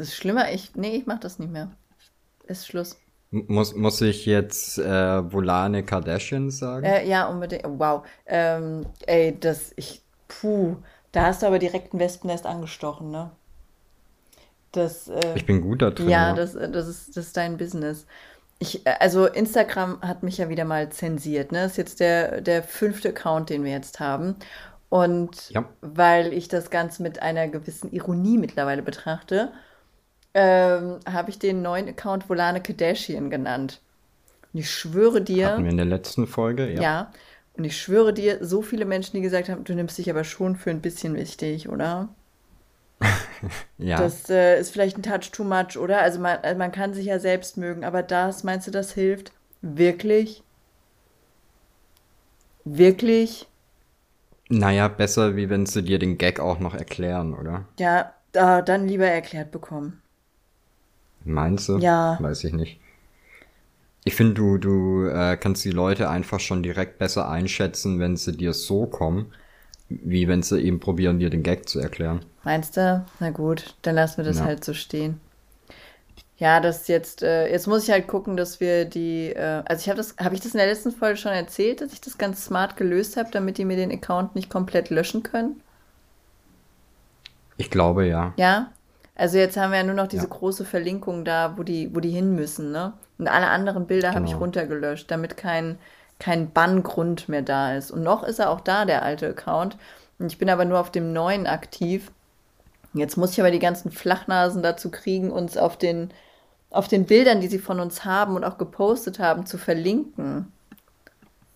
ist schlimmer. Ich, nee, ich mach das nicht mehr. Ist Schluss. Muss, muss ich jetzt äh, Volane Kardashian sagen? Äh, ja, unbedingt. Wow. Ähm, ey, das, ich, puh, da hast du aber direkt ein Wespennest angestochen, ne? Das, äh, ich bin gut da drin. Ja, das, das, ist, das ist dein Business. Ich, äh, also Instagram hat mich ja wieder mal zensiert, ne? Das ist jetzt der, der fünfte Account, den wir jetzt haben. Und Ja. weil ich das Ganze mit einer gewissen Ironie mittlerweile betrachte, ähm, habe ich den neuen Account Volane Kardashian genannt. Und ich schwöre dir, Hatten wir in der letzten Folge, ja. ja, und ich schwöre dir, so viele Menschen, die gesagt haben, du nimmst dich aber schon für ein bisschen wichtig, oder? Ja. Das äh, ist vielleicht ein Touch too much, oder? Also man, also man kann sich ja selbst mögen, aber das, meinst du, das hilft? Wirklich? Wirklich? Naja, besser, wie wenn sie dir den Gag auch noch erklären, oder? Ja, da, dann lieber erklärt bekommen. Meinst du? Ja. Weiß ich nicht. Ich finde, du, du äh, kannst die Leute einfach schon direkt besser einschätzen, wenn sie dir so kommen, wie wenn sie eben probieren, dir den Gag zu erklären. Meinst du? Na gut, dann lassen wir das Ja. halt so stehen. Ja, das jetzt, äh, jetzt muss ich halt gucken, dass wir die, äh, also ich habe das, habe ich das in der letzten Folge schon erzählt, dass ich das ganz smart gelöst habe, damit die mir den Account nicht komplett löschen können? Ich glaube ja. Ja? Also jetzt haben wir ja nur noch diese Ja. große Verlinkung da, wo die, wo die hin müssen, ne? Und alle anderen Bilder habe ich Genau. runtergelöscht, damit kein, kein Banngrund mehr da ist. Und noch ist er auch da, der alte Account. Und ich bin aber nur auf dem neuen aktiv. Jetzt muss ich aber die ganzen Flachnasen dazu kriegen, uns auf den, auf den Bildern, die sie von uns haben und auch gepostet haben, zu verlinken.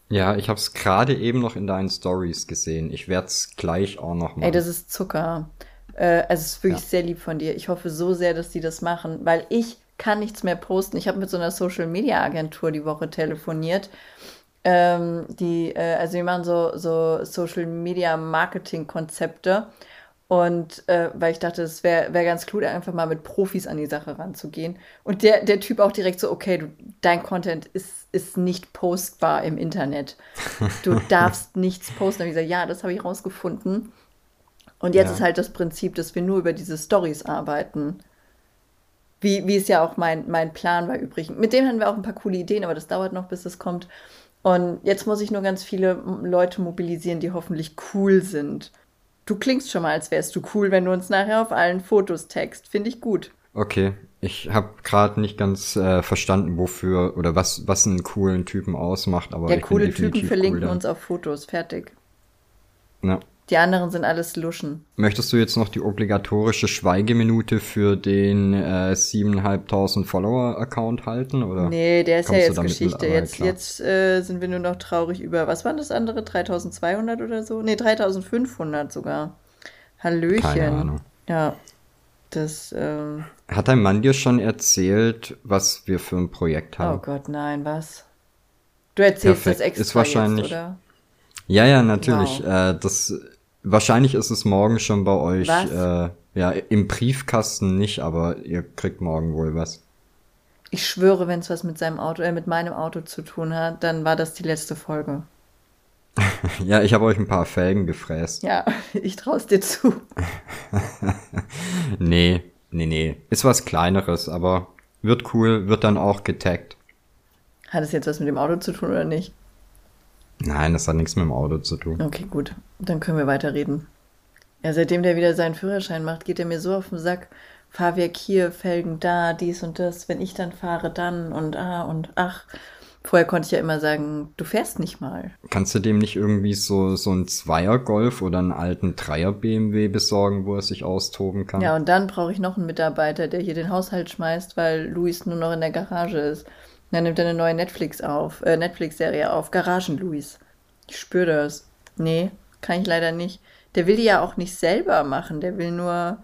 Ja, ich habe es gerade eben noch in deinen Stories gesehen. Ich werde es gleich auch noch Ey, machen. das ist Zucker. Äh, also es ist wirklich Ja. sehr lieb von dir. Ich hoffe so sehr, dass die das machen, weil ich kann nichts mehr posten. Ich habe mit so einer Social Media Agentur die Woche telefoniert. Ähm, die, äh, also die machen so, so Social Media Marketing Konzepte. Und äh, weil ich dachte, es wäre wär ganz klug, einfach mal mit Profis an die Sache ranzugehen. Und der, der Typ auch direkt so, okay, du, dein Content ist, ist nicht postbar im Internet. Du darfst nichts posten. Da habe ich gesagt, ja, das habe ich rausgefunden. Und jetzt Ja. ist halt das Prinzip, dass wir nur über diese Stories arbeiten. Wie, wie es ja auch mein, mein Plan war übrigens. Mit dem hatten wir auch ein paar coole Ideen, aber das dauert noch, bis es kommt. Und jetzt muss ich nur ganz viele Leute mobilisieren, die hoffentlich cool sind. Du klingst schon mal, als wärst du cool, wenn du uns nachher auf allen Fotos text. Finde ich gut. Okay, ich habe gerade nicht ganz äh, verstanden, wofür oder was was einen coolen Typen ausmacht, aber Ja, coole Typen verlinken cool uns auf Fotos. Fertig. Ja. Die anderen sind alles Luschen. Möchtest du jetzt noch die obligatorische Schweigeminute für den äh, 7.500 Follower-Account halten? Oder? Nee, der ist ja jetzt Geschichte. mittlerweile Jetzt, jetzt äh, sind wir nur noch traurig über, was waren das andere? 3200 oder so? Nee, 3500 sogar. Hallöchen. Keine Ahnung. Ja, das, ähm, Hat dein Mann dir schon erzählt, was wir für ein Projekt oh haben? Gott, nein, was? Du erzählst Perfekt. das extra Ist wahrscheinlich- jetzt, oder? Ja, ja, natürlich. Wow. Äh, das wahrscheinlich ist es morgen schon bei euch. Was? Äh, ja, im Briefkasten nicht, aber ihr kriegt morgen wohl was. Ich schwöre, wenn es was mit seinem Auto, äh, mit meinem Auto zu tun hat, dann war das die letzte Folge. Ja, ich habe euch ein paar Felgen gefräst. Ja, ich trau's dir zu. Nee, nee, nee. Ist was Kleineres, aber wird cool, wird dann auch getaggt. Hat es jetzt was mit dem Auto zu tun oder nicht? Nein, das hat nichts mit dem Auto zu tun. Okay, gut. Dann können wir weiterreden. Ja, seitdem der wieder seinen Führerschein macht, geht er mir so auf den Sack. Fahrwerk hier, Felgen da, dies und das. Wenn ich dann fahre, dann und ah und ach. Vorher konnte ich ja immer sagen, du fährst nicht mal. Kannst du dem nicht irgendwie so, so einen Zweier-Golf oder einen alten Dreier-BMW besorgen, wo er sich austoben kann? Ja, und dann brauche ich noch einen Mitarbeiter, der hier den Haushalt schmeißt, weil Luis nur noch in der Garage ist. Und dann nimmt er eine neue Netflix auf, äh, Netflix-Serie auf. Garagen-Luis. Ich spüre das. Nee, kann ich leider nicht. Der will die ja auch nicht selber machen. Der will nur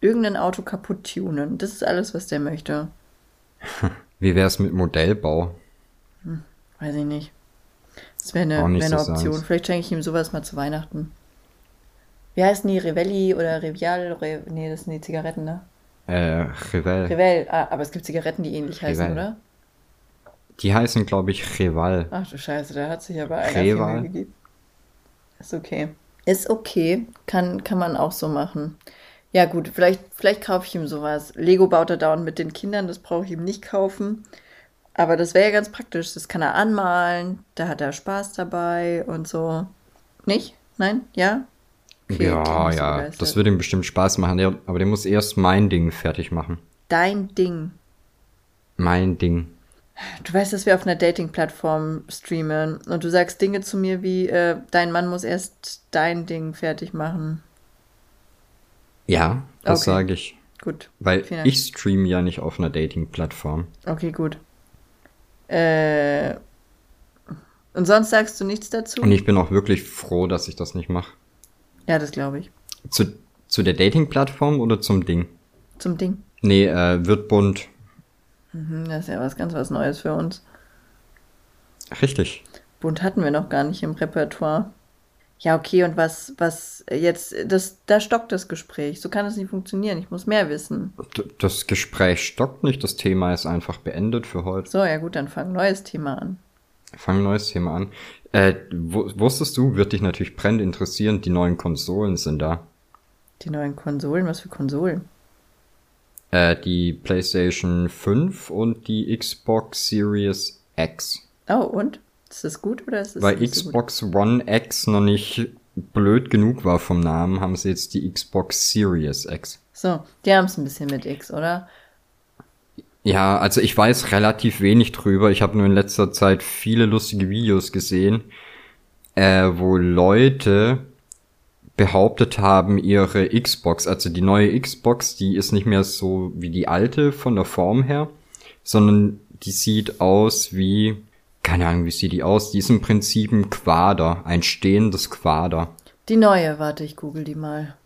irgendein Auto kaputt tunen. Das ist alles, was der möchte. Wie wär's mit Modellbau? Weiß ich nicht. Das wäre eine, wär eine Option. seins. Vielleicht schenke ich ihm sowas mal zu Weihnachten. Wie heißen die? Revelli oder Revial? Re nee, das sind die Zigaretten, ne? Äh, Revell. Revel. Ah, aber es gibt Zigaretten, die ähnlich heißen, Revel. oder? Die heißen, glaube ich, Reval. Ach du Scheiße, da hat sich aber einer Reval. gegeben. Ist okay. Ist okay. Kann, kann man auch so machen. Ja, gut, vielleicht, vielleicht kaufe ich ihm sowas. Lego baut er dauernd mit den Kindern, das brauche ich ihm nicht kaufen. Aber das wäre ja ganz praktisch. Das kann er anmalen, da hat er Spaß dabei und so. Nicht? Nein? Ja? Okay, ja, so ja, begeistert. das würde ihm bestimmt Spaß machen, der, aber der muss erst mein Ding fertig machen. Dein Ding. Mein Ding. Du weißt, dass wir auf einer Dating-Plattform streamen und du sagst Dinge zu mir wie, äh, dein Mann muss erst dein Ding fertig machen. Ja, das Okay. sage ich. Gut. Weil ich streame ja nicht auf einer Dating-Plattform. Okay, gut. Äh, und sonst sagst du nichts dazu? Und ich bin auch wirklich froh, dass ich das nicht mache. Ja, das glaube ich. Zu, zu der Dating-Plattform oder zum Ding? Zum Ding. Nee, äh, wird bunt. Hm, Das ist ja was ganz was Neues für uns. Richtig. Bunt hatten wir noch gar nicht im Repertoire. Ja, okay, und was, was jetzt, das, da stockt das Gespräch. So kann es nicht funktionieren. Ich muss mehr wissen. Das Gespräch stockt nicht, das Thema ist einfach beendet für heute. So, ja gut, dann fang ein neues Thema an. Ein neues Thema an. Äh, wu- wusstest du, wird dich natürlich brennend interessieren, die neuen Konsolen sind da. Die neuen Konsolen, was für Konsolen? Äh, die PlayStation 5 und die Xbox Series X. Oh, und? Ist das gut oder ist das Weil nicht so gut? Xbox One X noch nicht blöd genug war vom Namen, haben sie jetzt die Xbox Series X. So, die haben es ein bisschen mit X, oder? Ja, also ich weiß relativ wenig drüber. Ich habe nur in letzter Zeit viele lustige Videos gesehen, äh, wo Leute behauptet haben, ihre Xbox, also die neue Xbox, die ist nicht mehr so wie die alte von der Form her, sondern die sieht aus wie, keine Ahnung, wie sieht die aus? Die ist im Prinzip ein Quader, ein stehendes Quader. Die neue, warte, ich google die mal.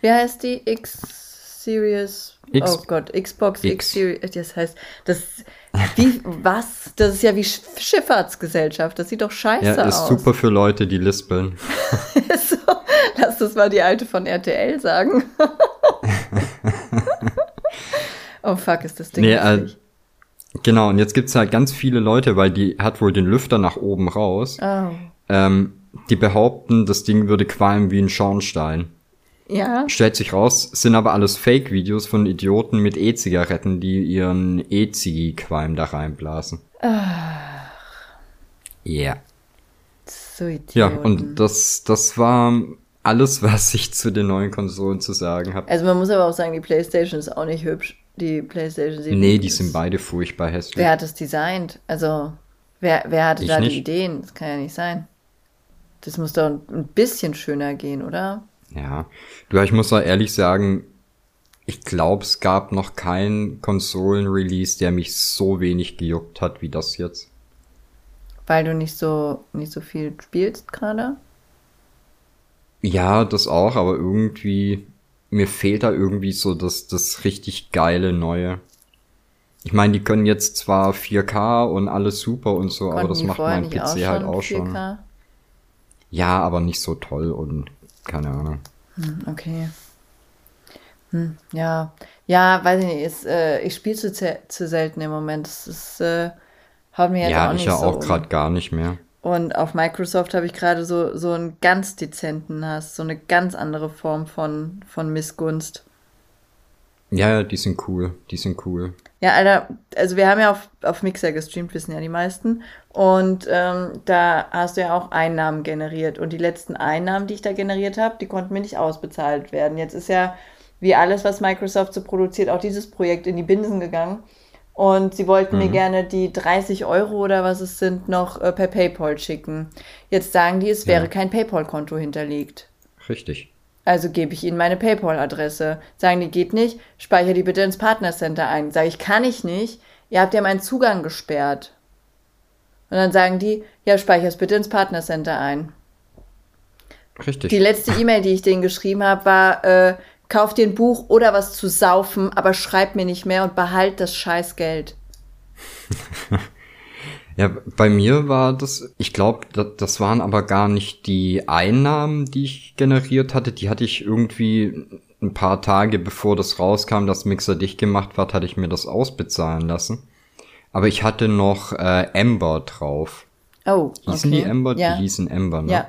Wie heißt die? X Series. X- oh Gott, Xbox X, X. Series. Das heißt, das. Wie, was? Das ist ja wie Sch Schifffahrtsgesellschaft. Das sieht doch scheiße Ja, ist aus. super für Leute, die lispeln. so, lass das mal die alte von RTL sagen. oh fuck, ist das Ding Nee, äh. Genau, und jetzt gibt's halt ganz viele Leute, weil die hat wohl den Lüfter nach oben raus. Oh. Ähm, die behaupten, das Ding würde qualmen wie ein Schornstein. Ja, Stellt sich raus, sind aber alles Fake-Videos von Idioten mit E-Zigaretten, die ihren E-Ziggy-Qualm da reinblasen. Ja. so Idioten. Ja, und das, das war alles, was ich zu den neuen Konsolen zu sagen habe. Also man muss aber auch sagen, die Playstation ist auch nicht hübsch. Die Playstation 7 Nee, die sind beide furchtbar hässlich. Wer hat das designt? Also, wer, wer hatte Ich da nicht. die Ideen? Das kann ja nicht sein. Das muss doch ein- bisschen schöner gehen, oder? Ja, du, ich muss auch ehrlich sagen, ich glaube, es gab noch keinen Konsolen-Release, der mich so wenig gejuckt hat wie das jetzt. Weil du nicht so, nicht so viel spielst gerade? Ja, das auch, aber irgendwie, mir fehlt da irgendwie so das, das richtig geile Neue. Ich meine, die können jetzt zwar 4K und alles super und so, aber Konnten das die macht mein PC halt auch schon. 4K? Ja, aber nicht so toll und keine Ahnung. Hm, okay. Hm, ja. Ja, weiß ich nicht. Ist, äh, ich spiele zu, zu selten im Moment. Das ist, äh, haut mir jetzt ja, auch ich nicht ja so auch um. gerade gar nicht mehr. Und auf Microsoft habe ich gerade so, so einen ganz dezenten Hass, so eine ganz andere Form von, von Missgunst. Ja, die sind cool, die sind cool. Ja, Alter, also wir haben ja auf, auf Mixer gestreamt, wissen ja die meisten. Und ähm, da hast du ja auch Einnahmen generiert. Und die letzten Einnahmen, die ich da generiert habe, die konnten mir nicht ausbezahlt werden. Jetzt ist ja, wie alles, was Microsoft so produziert, auch dieses Projekt in die Binsen gegangen. Und sie wollten mir gerne die 30 Euro oder was es sind, noch äh, per PayPal schicken. Jetzt sagen die, es wäre Ja. kein PayPal-Konto hinterlegt. Richtig. Also gebe ich ihnen meine PayPal-Adresse. Sagen die, geht nicht, speichere die bitte ins Partnercenter ein. Sage ich, kann ich nicht. Ihr habt ja meinen Zugang gesperrt. Und dann sagen die, ja, speichere es bitte ins Partnercenter ein. Richtig. Die letzte E-Mail, die ich denen geschrieben habe, war, äh, kauf dir ein Buch oder was zu saufen, aber schreib mir nicht mehr und behalt das scheiß Geld. Ja, bei mir war das, ich glaube, das, das waren aber gar nicht die Einnahmen, die ich generiert hatte. Die hatte ich irgendwie ein paar Tage bevor das rauskam, dass Mixer dicht gemacht wird, hatte ich mir das ausbezahlen lassen. Aber ich hatte noch äh, Ember drauf. Oh, Hießen okay. die Ember? Ja. Die hießen Ember, ne? Ja.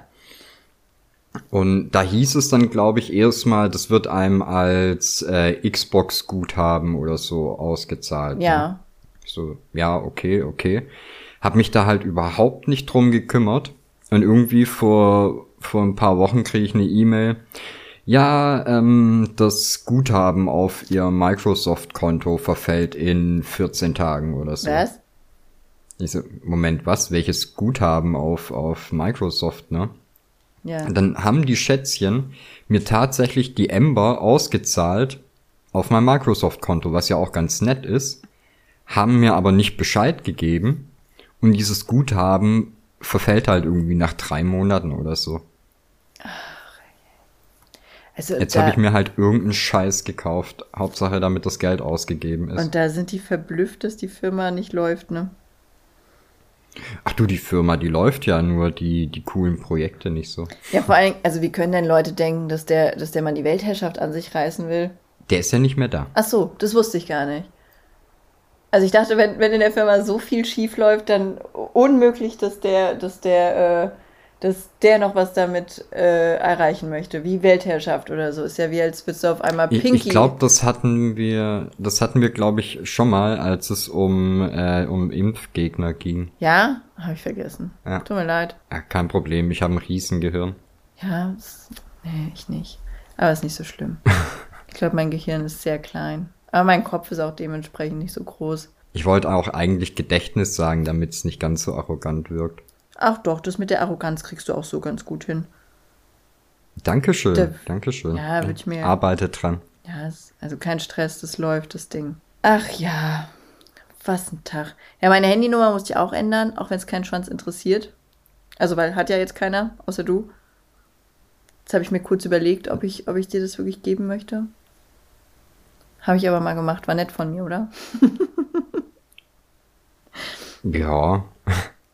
Und da hieß es dann, glaube ich, erstmal, das wird einem als äh, Xbox-Guthaben oder so ausgezahlt. Ja. Ne? So, ja, okay, okay. Hab mich da halt überhaupt nicht drum gekümmert. Und irgendwie vor, vor ein paar Wochen kriege ich eine E-Mail. Ja, ähm, das Guthaben auf ihr Microsoft-Konto verfällt in 14 Tagen oder so. Was? Ich so, Moment, was? Welches Guthaben auf, auf Microsoft, ne? Ja. Und dann haben die Schätzchen mir tatsächlich die Ember ausgezahlt auf mein Microsoft-Konto, was ja auch ganz nett ist, haben mir aber nicht Bescheid gegeben und dieses Guthaben verfällt halt irgendwie nach drei Monaten oder so. Also Jetzt habe ich mir halt irgendeinen Scheiß gekauft. Hauptsache, damit das Geld ausgegeben ist. und da sind die verblüfft, dass die Firma nicht läuft, ne? Ach du, die Firma, die läuft ja nur die, die coolen Projekte nicht so. Ja, vor allem, also wie können denn Leute denken, dass der, dass der Mann die Weltherrschaft an sich reißen will? Der ist ja nicht mehr da. Ach so, das wusste ich gar nicht. Also ich dachte, wenn, wenn in der Firma so viel schief läuft, dann unmöglich, dass der, dass der, äh, dass der noch was damit äh, erreichen möchte, wie Weltherrschaft oder so. Ist ja wie als würdest du auf einmal Ich, Pinky. ich glaube, das hatten wir, das hatten wir, glaube ich, schon mal, als es um, äh, um Impfgegner ging. ja, habe ich vergessen. Ja. Tut mir leid. Ja, kein Problem, ich habe ein Riesengehirn. Ja, es, nee, ich nicht. Aber ist nicht so schlimm. Ich glaube, mein Gehirn ist sehr klein. Aber mein Kopf ist auch dementsprechend nicht so groß. Ich wollte auch eigentlich Gedächtnis sagen, damit es nicht ganz so arrogant wirkt. Ach doch, das mit der Arroganz kriegst du auch so ganz gut hin. Dankeschön, Der- Dankeschön. Ja, würd ich mir- Arbeite dran. Ja, also kein Stress, das läuft, das Ding. Ach ja, was ein Tag. Ja, meine Handynummer musste ich auch ändern, auch wenn es keinen Schwanz interessiert. Also, weil hat ja jetzt keiner, außer du. Jetzt habe ich mir kurz überlegt, ob ich, ob ich dir das wirklich geben möchte. Habe ich aber mal gemacht, war nett von mir, oder? Ja.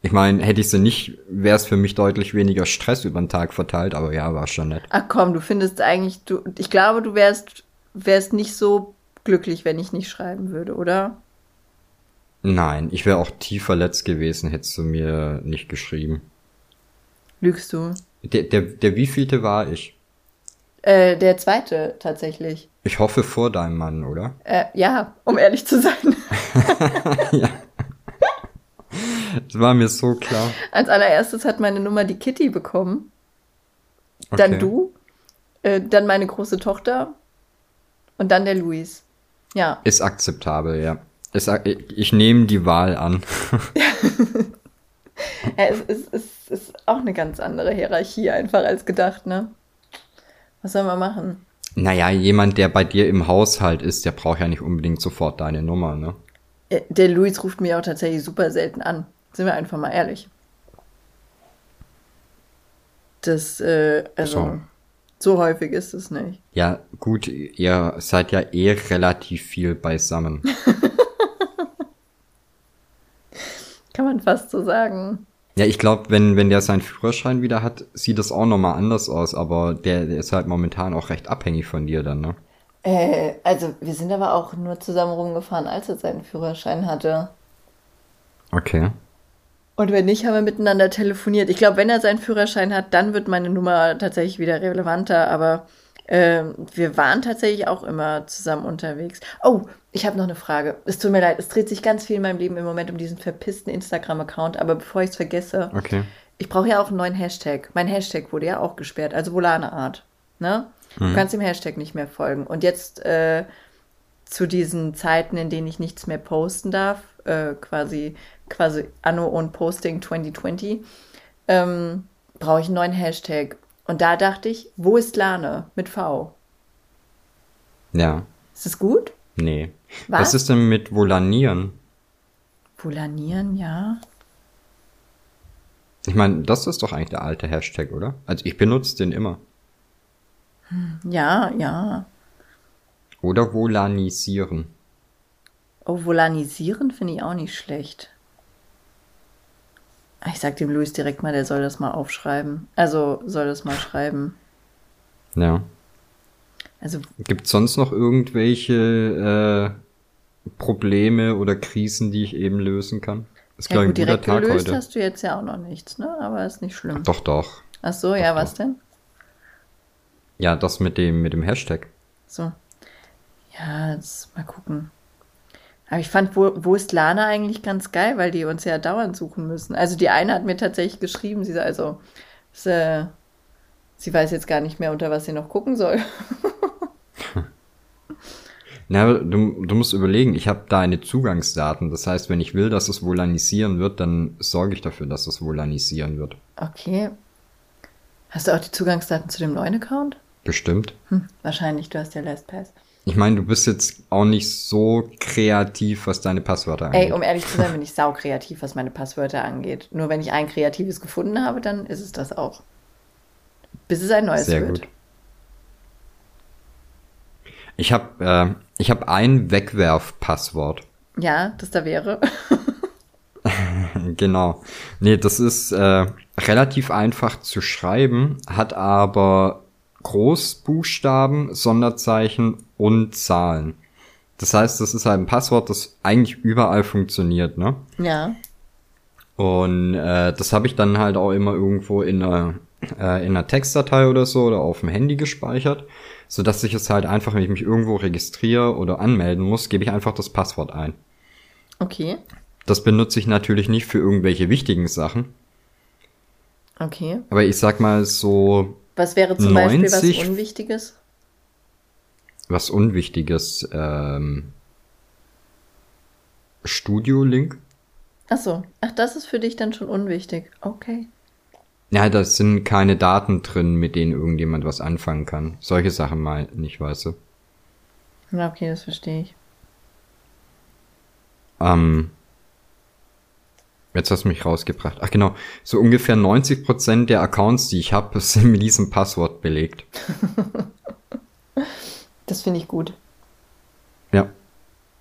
Ich meine, hätte ich sie nicht, wäre es für mich deutlich weniger Stress über den Tag verteilt, aber ja, war schon nett. Ach komm, du findest eigentlich, du, ich glaube, du wärst, wärst nicht so glücklich, wenn ich nicht schreiben würde, oder? Nein, ich wäre auch tief verletzt gewesen, hättest du mir nicht geschrieben. Lügst du? Der, der, der wievielte war ich? Äh, der zweite tatsächlich. Ich hoffe vor deinem Mann, oder? Äh, ja, um ehrlich zu sein. Das war mir so klar. Als allererstes hat meine Nummer die Kitty bekommen, dann Okay. du, äh, dann meine große Tochter und dann der Luis. Ja, Ist akzeptabel, ja. Ist, ak- ich nehme die Wahl an. ja es, es, es ist auch eine ganz andere Hierarchie einfach als gedacht, ne? Was soll man machen? Naja, jemand, der bei dir im Haushalt ist, der braucht ja nicht unbedingt sofort deine Nummer, ne? Äh, Der Luis ruft mir auch tatsächlich super selten an. Sind wir einfach mal ehrlich. Das, äh, also, so häufig ist es nicht. Ja, gut, ihr seid ja eh relativ viel beisammen. Kann man fast so sagen. Ja, ich glaube, wenn, wenn der seinen Führerschein wieder hat, sieht das auch nochmal anders aus, aber der, der ist halt momentan auch recht abhängig von dir dann, ne? Äh, also, wir sind aber auch nur zusammen rumgefahren, als er seinen Führerschein hatte. Okay. Und wenn nicht, haben wir miteinander telefoniert. Ich glaube, wenn er seinen Führerschein hat, dann wird meine Nummer tatsächlich wieder relevanter. Aber ähm, wir waren tatsächlich auch immer zusammen unterwegs. Oh, ich habe noch eine Frage. Es tut mir leid, es dreht sich ganz viel in meinem Leben im Moment um diesen verpissten Instagram-Account. Aber bevor ich es vergesse, Okay. ich brauche ja auch einen neuen Hashtag. Mein Hashtag wurde ja auch gesperrt, also Volane Art. Ne? Du kannst dem Hashtag nicht mehr folgen. Und jetzt äh, zu diesen Zeiten, in denen ich nichts mehr posten darf, äh, quasi, quasi Anno und Posting 2020, ähm, brauche ich einen neuen Hashtag. Und da dachte ich, wo ist Lane mit V? Ja. Ist das gut? Nee. Was? Was ist denn mit Volanieren? Volanieren, ja. Ich meine, das ist doch eigentlich der alte Hashtag, oder? Also ich benutze den immer. Ja, ja. Oder volanisieren. Oh, volanisieren finde ich auch nicht schlecht. Ich sag dem Luis direkt mal, der soll das mal aufschreiben. Also soll das mal schreiben. Ja. Also Gibt sonst noch irgendwelche äh, Probleme oder Krisen, die ich eben lösen kann? Ist ja gut, direkt Tag gelöst heute. hast du jetzt ja auch noch nichts, ne? Aber ist nicht schlimm. Doch, doch. Ach so, ja, Doch, was denn? Ja, das mit dem, mit dem Hashtag. So. Ja, jetzt mal gucken. Aber ich fand, wo, wo ist Lana eigentlich ganz geil, weil die uns ja dauernd suchen müssen. Also die eine hat mir tatsächlich geschrieben, sie also, äh, sie weiß jetzt gar nicht mehr, unter was sie noch gucken soll. Na, du, du musst überlegen, ich habe da eine Zugangsdaten. Das heißt, wenn ich will, dass es volanisieren wird, dann sorge ich dafür, dass es volanisieren wird. Okay. Hast du auch die Zugangsdaten zu dem neuen Account? Bestimmt. Hm, wahrscheinlich, du hast ja LastPass. Ich meine, du bist jetzt auch nicht so kreativ, was deine Passwörter angeht. Ey, um ehrlich zu sein, bin ich sau kreativ, was meine Passwörter angeht. Nur wenn ich ein kreatives gefunden habe, dann ist es das auch. Bis es ein neues Sehr wird. gut. Ich habe äh, ich hab ein Wegwerfpasswort. Ja, das da wäre. Genau. Nee, das ist äh, relativ einfach zu schreiben, hat aber Großbuchstaben, Sonderzeichen und Zahlen. Das heißt, das ist halt ein Passwort, das eigentlich überall funktioniert, ne? ja. Und äh, das habe ich dann halt auch immer irgendwo in einer, äh, in einer Textdatei oder so oder auf dem Handy gespeichert, so dass ich es halt einfach, wenn ich mich irgendwo registriere oder anmelden muss, gebe ich einfach das Passwort ein. Okay. Das benutze ich natürlich nicht für irgendwelche wichtigen Sachen, Okay. aber ich sag mal so Was wäre zum Beispiel 90 was Unwichtiges? Was Unwichtiges. Ähm, Studio-Link. Ach so. Ach, das ist für dich dann schon unwichtig. Okay. Ja, da sind keine Daten drin, mit denen irgendjemand was anfangen kann. Solche Sachen mal nicht, weißt du. Ja, okay, das verstehe ich. Ähm, jetzt hast du mich rausgebracht. Ach genau, so ungefähr 90% der Accounts, die ich habe, sind mit diesem Passwort belegt. Das finde ich gut. Ja.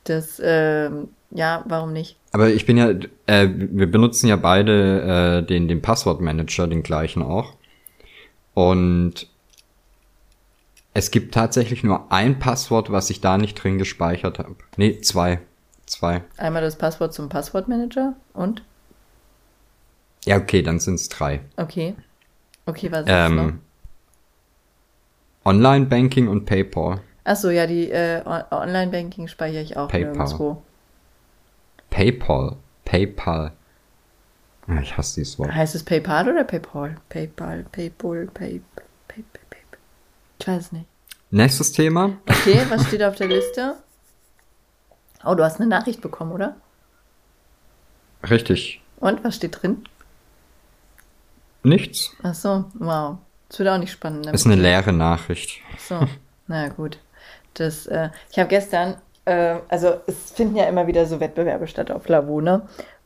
Das, ähm, ja, warum nicht? Aber ich bin ja, äh, wir benutzen ja beide äh, den, den Passwortmanager, den gleichen auch. Und es gibt tatsächlich nur ein Passwort, was ich da nicht drin gespeichert habe. Nee, zwei. Zwei. Einmal das Passwort zum Passwortmanager und? Ja, okay, dann sind's drei. Okay. Okay, was ist noch? Ähm, Online-Banking und PayPal. Achso, ja, die äh, On- Online-Banking speichere ich auch PayPal. nirgendwo. PayPal. PayPal. Ah, Ich hasse dieses Wort. Heißt es PayPal oder PayPal? PayPal, PayPal, Pay, Pay, Pay, Pay. Ich weiß es nicht. Nächstes Thema. Okay, was steht auf der Liste? Oh, du hast eine Nachricht bekommen, oder? Richtig. Und, was steht drin? Nichts. Ach so, wow. Das wird auch nicht spannend. ne? Ist eine leere Nachricht. So, na gut. Das, äh, ich habe gestern, äh, also es finden ja immer wieder so Wettbewerbe statt auf Lavu, ne?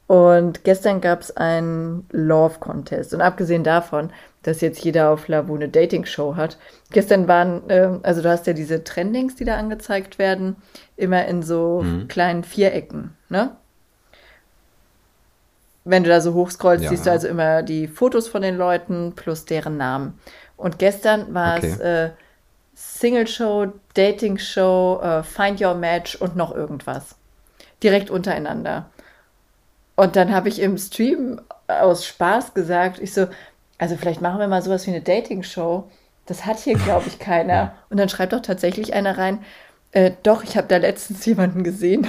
Und gestern gab es einen Love Contest. Und abgesehen davon, dass jetzt jeder auf Lavu eine Dating-Show hat, gestern waren, äh, also du hast ja diese Trendings, die da angezeigt werden, immer in so kleinen Vierecken, ne? Wenn du da so hochscrollst, Ja. siehst du also immer die Fotos von den Leuten plus deren Namen. Und gestern war es Okay. äh, Single Show, Dating Show, äh, Find Your Match und noch irgendwas. Direkt untereinander. Und dann habe ich im Stream aus Spaß gesagt, ich so, also vielleicht machen wir mal sowas wie eine Dating Show. Das hat hier, glaube ich, keiner. Und dann schreibt doch tatsächlich einer rein, äh, doch, ich habe da letztens jemanden gesehen.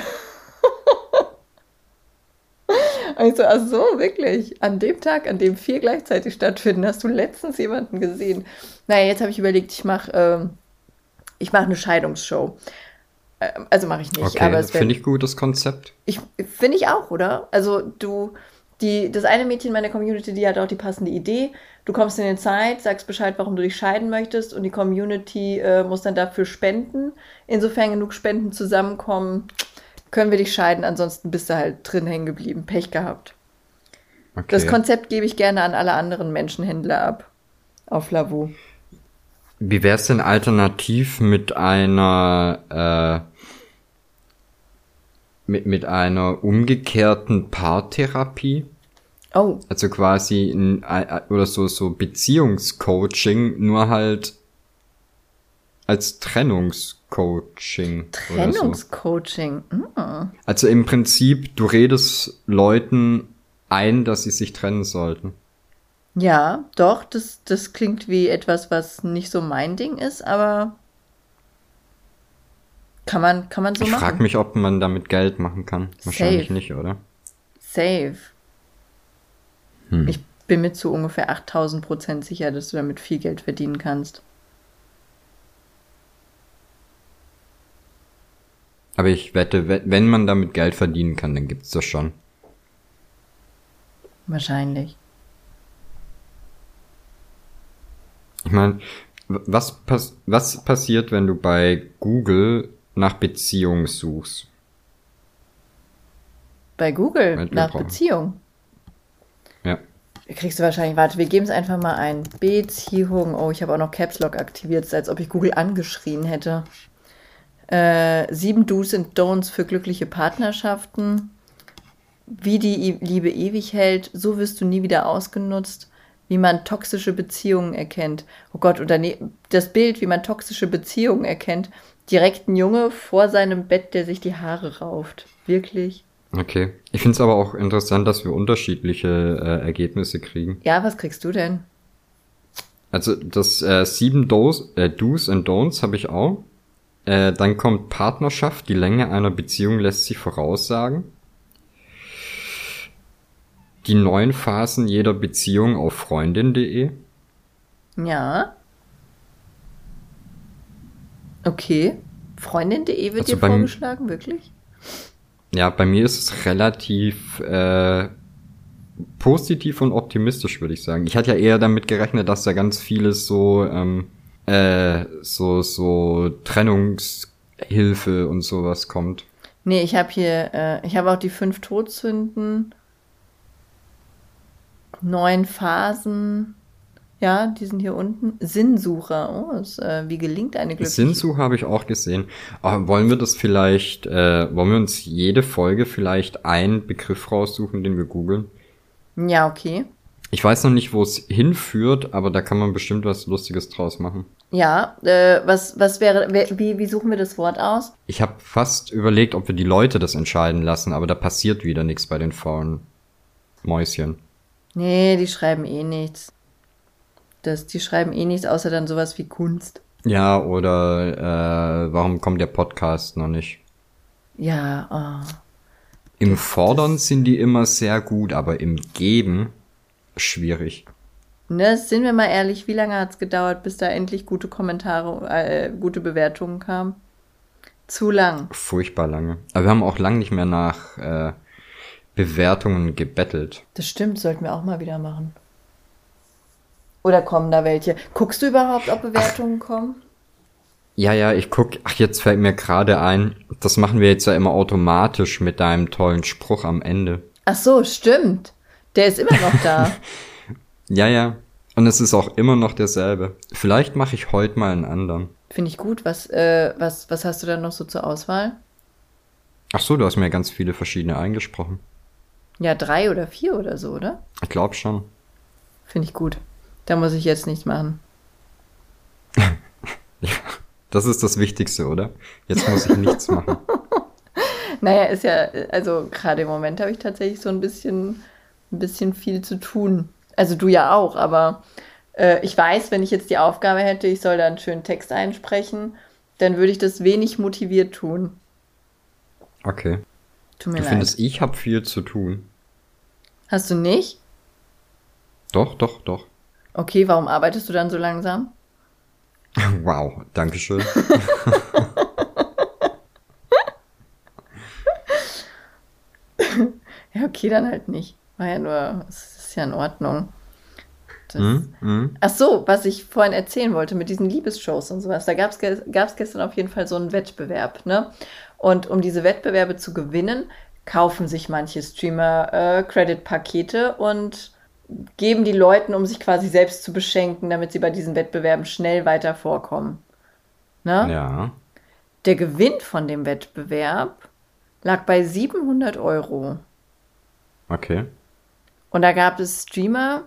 Und ich so, ach so, wirklich. An dem Tag, an dem vier gleichzeitig stattfinden, hast du letztens jemanden gesehen. Naja, jetzt habe ich überlegt, ich mache ähm, ich mache eine Scheidungsshow. Ähm, also mache ich nicht, Okay, aber finde ich gut, das Konzept. ich finde ich auch, oder? Also du, die, das eine Mädchen in meiner Community, die hat auch die passende Idee. Du kommst in den Zeit, sagst Bescheid, warum du dich scheiden möchtest und die Community äh, muss dann dafür spenden. Insofern genug Spenden zusammenkommen, können wir dich scheiden. Ansonsten bist du halt drin hängen geblieben. Pech gehabt. Okay. Das Konzept gebe ich gerne an alle anderen Menschenhändler ab. Auf Lavu. Wie wär's denn alternativ mit einer äh, mit, mit einer umgekehrten Paartherapie? Oh, Also quasi ein, oder so so Beziehungscoaching, nur halt als Trennungscoaching. Oder so. Trennungscoaching. Mm. Also im Prinzip, du redest Leuten ein, dass sie sich trennen sollten. Ja, doch, das, das klingt wie etwas, was nicht so mein Ding ist, aber kann man, kann man so ich machen. Ich frage mich, ob man damit Geld machen kann. Wahrscheinlich Safe. nicht, oder? Safe. Hm. Ich bin mir zu ungefähr 8000 Prozent sicher, dass du damit viel Geld verdienen kannst. Aber ich wette, we- wenn man damit Geld verdienen kann, dann gibt's das schon. Wahrscheinlich. Ich meine, was, pass was passiert, wenn du bei Google nach Beziehung suchst? Bei Google Moment, nach brauchen- Beziehung. Ja. Kriegst du wahrscheinlich, warte, wir geben es einfach mal ein. Beziehung. Oh, ich habe auch noch Caps Lock aktiviert, als ob ich Google angeschrien hätte. Äh, sieben Do's und Don'ts für glückliche Partnerschaften. Wie die Liebe ewig hält. So wirst du nie wieder ausgenutzt. Wie man toxische Beziehungen erkennt. Oh Gott, und daneben das Bild, wie man toxische Beziehungen erkennt. Direkt ein Junge vor seinem Bett, der sich die Haare rauft. Wirklich? Okay. Ich finde es aber auch interessant, dass wir unterschiedliche äh, Ergebnisse kriegen. Ja, was kriegst du denn? Also das äh, sieben Do's, äh, Do's and Don'ts habe ich auch. Äh, dann kommt Partnerschaft. Die Länge einer Beziehung lässt sich voraussagen. Die neun Phasen jeder Beziehung auf freundin.de. Ja. Okay. Freundin.de wird Also dir vorgeschlagen, wirklich? Ja, bei mir ist es relativ äh, positiv und optimistisch, würde ich sagen. Ich hatte ja eher damit gerechnet, dass da ganz vieles so ähm, äh, so so Trennungshilfe und sowas kommt. Nee, ich habe hier, äh, ich habe auch die fünf Todsünden, neun Phasen. Ja, die sind hier unten. Sinnsucher. Oh, ist, äh, wie gelingt eine glückliche... Sinsu habe ich auch gesehen. Aber wollen wir das vielleicht, äh, wollen wir uns jede Folge vielleicht einen Begriff raussuchen, den wir googeln? Ja, okay. Ich weiß noch nicht, wo es hinführt, aber da kann man bestimmt was Lustiges draus machen. Ja, äh, was, was wäre, wie, wie suchen wir das Wort aus? Ich habe fast überlegt, ob wir die Leute das entscheiden lassen, aber da passiert wieder nichts bei den faulen Mäuschen. Nee, die schreiben eh nichts. Das, die schreiben eh nichts, außer dann sowas wie Kunst. Ja, oder äh, warum kommt der Podcast noch nicht? Ja, oh. Im Fordern sind die immer sehr gut, aber im Geben schwierig. Ne, sind wir mal ehrlich, wie lange hat es gedauert, bis da endlich gute Kommentare, äh, gute Bewertungen kamen? Zu lang. Furchtbar lange. Aber wir haben auch lang nicht mehr nach äh, Bewertungen gebettelt. Das stimmt, sollten wir auch mal wieder machen. Oder kommen da welche? Guckst du überhaupt, ob Bewertungen kommen? Ja, ja, ich guck, ach, jetzt fällt mir gerade ein, das machen wir jetzt ja immer automatisch mit deinem tollen Spruch am Ende. Ach so, stimmt. Der ist immer noch da. Ja, ja. Und es ist auch immer noch derselbe. Vielleicht mache ich heute mal einen anderen. Finde ich gut. Was, äh, was, was hast du dann noch so zur Auswahl? Ach so, du hast mir ganz viele verschiedene eingesprochen. Ja, drei oder vier oder so, oder? Ich glaube schon. Finde ich gut. Da muss ich jetzt nichts machen. Das ist das Wichtigste, oder? Jetzt muss ich nichts machen. Naja, ist ja, also gerade im Moment habe ich tatsächlich so ein bisschen, ein bisschen viel zu tun. Also du ja auch, aber äh, ich weiß, wenn ich jetzt die Aufgabe hätte, ich soll da einen schönen Text einsprechen, dann würde ich das wenig motiviert tun. Okay. Tut mir Du leid. findest, ich habe viel zu tun. Hast du nicht? Doch, doch, doch. Okay, warum arbeitest du dann so langsam? Wow, Dankeschön. Ja, okay, dann halt nicht. War ja nur, es ist ja in Ordnung. Das, Hm? Hm? Ach so, was ich vorhin erzählen wollte mit diesen Liebesshows und sowas. Da gab es gestern auf jeden Fall so einen Wettbewerb, ne? Und um diese Wettbewerbe zu gewinnen, kaufen sich manche Streamer äh, Credit-Pakete und geben die Leuten, um sich quasi selbst zu beschenken, damit sie bei diesen Wettbewerben schnell weiter vorkommen. Ne? Ja. Der Gewinn von dem Wettbewerb lag bei 700 Euro. Okay. Und da gab es Streamer,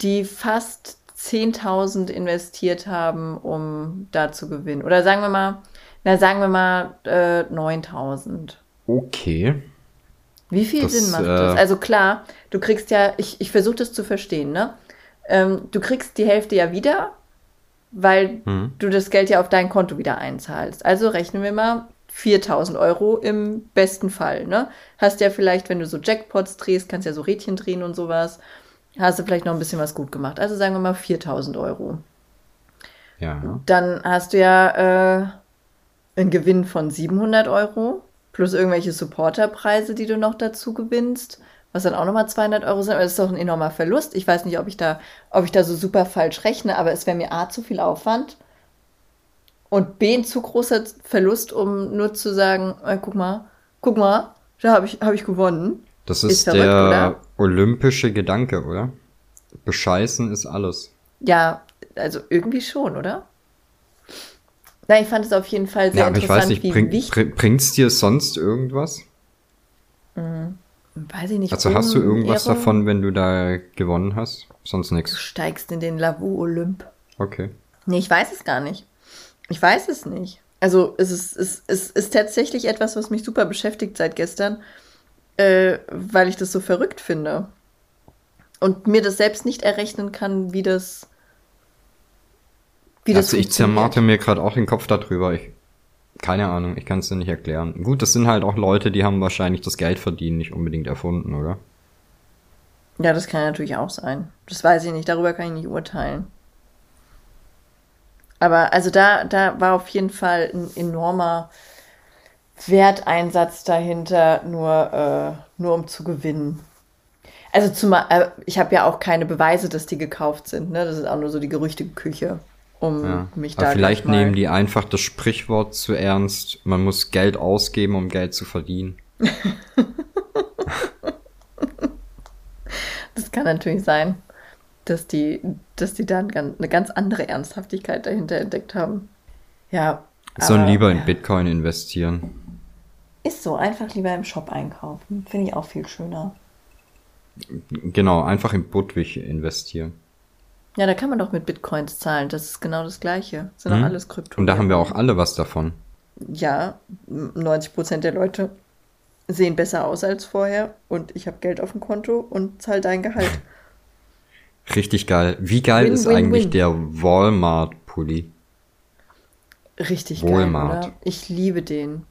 die fast 10.000 investiert haben, um da zu gewinnen. Oder sagen wir mal, na sagen wir mal äh, 9.000. Okay. Wie viel Das, Sinn macht äh, das? Also klar, du kriegst ja, ich, ich versuche das zu verstehen, ne? ähm, du kriegst die Hälfte ja wieder, weil Mhm. du das Geld ja auf dein Konto wieder einzahlst. Also rechnen wir mal 4000 Euro im besten Fall. Ne? Hast ja vielleicht, wenn du so Jackpots drehst, kannst ja so Rädchen drehen und sowas, hast du vielleicht noch ein bisschen was gut gemacht. Also sagen wir mal 4000 Euro. Ja. Dann hast du ja äh, einen Gewinn von 700 Euro plus irgendwelche Supporterpreise, die du noch dazu gewinnst, was dann auch nochmal 200 Euro sind. Aber das ist doch ein enormer Verlust. Ich weiß nicht, ob ich da, ob ich da so super falsch rechne, aber es wäre mir A zu viel Aufwand und B ein zu großer Verlust, um nur zu sagen, äh, guck mal, guck mal, da habe ich, hab ich gewonnen. Das Ist ist, verrückt, der oder? olympische Gedanke, oder? Bescheißen ist alles. Ja, also irgendwie schon, oder? Nein, ich fand es auf jeden Fall sehr Ja, aber ich interessant, weiß nicht, wie bring, wichtig. bring, bringt's dir sonst irgendwas? Weiß ich nicht. Also hast du irgendwas Ehrung? davon, wenn du da gewonnen hast? Sonst Du nichts. steigst in den Lavu Olymp. Okay. Nee, ich weiß es gar nicht. Ich weiß es nicht. Also es ist, es, es ist tatsächlich etwas, was mich super beschäftigt seit gestern, äh, weil ich das so verrückt finde. Und mir das selbst nicht errechnen kann, wie das. Wie das also ich funktioniert. zermarte mir gerade auch den Kopf darüber. Ich, keine Ahnung, ich kann es dir nicht erklären. Gut, das sind halt auch Leute, die haben wahrscheinlich das Geld verdienen nicht unbedingt erfunden, oder? Ja, das kann natürlich auch sein. Das weiß ich nicht, darüber kann ich nicht urteilen. Aber also da, da war auf jeden Fall ein enormer Werteinsatz dahinter, nur, äh, nur um zu gewinnen. Also zumal, äh, ich habe ja auch keine Beweise, dass die gekauft sind, ne? Das ist auch nur so die Gerüchteküche, um Ja. mich Aber da vielleicht gleich mal- nehmen die einfach das Sprichwort zu ernst. Man muss Geld ausgeben, um Geld zu verdienen. Das kann natürlich sein, dass die, dass die dann ganz, eine ganz andere Ernsthaftigkeit dahinter entdeckt haben. Ja. Sollen aber- lieber in Bitcoin investieren. Ist so, einfach lieber im Shop einkaufen. Finde ich auch viel schöner. Genau, einfach in Budwig investieren. Ja, da kann man doch mit Bitcoins zahlen. Das ist genau das Gleiche. Das sind Mhm. alles Krypto. Und da haben wir auch alle was davon. Ja, 90% der Leute sehen besser aus als vorher und ich habe Geld auf dem Konto und zahle dein Gehalt. Richtig geil. Wie geil Win, ist win, eigentlich win. der Walmart-Pulli? Richtig Walmart. geil, oder? Ich liebe den.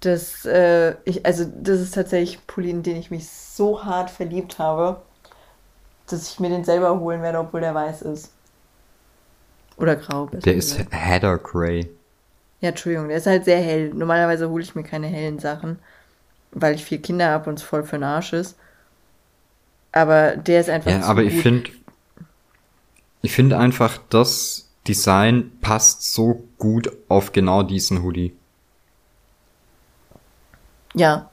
Das, äh, ich, also, das ist tatsächlich ein Pulli, in den ich mich so hart verliebt habe, dass ich mir den selber holen werde, obwohl der weiß ist. Oder grau. Der ist gesagt. Heather Gray. Ja, Entschuldigung, der ist halt sehr hell. Normalerweise hole ich mir keine hellen Sachen, weil ich vier Kinder habe und es voll für den Arsch ist. Aber der ist einfach Ja, aber ich gut. finde, ich finde einfach, das Design passt so gut auf genau diesen Hoodie. Ja,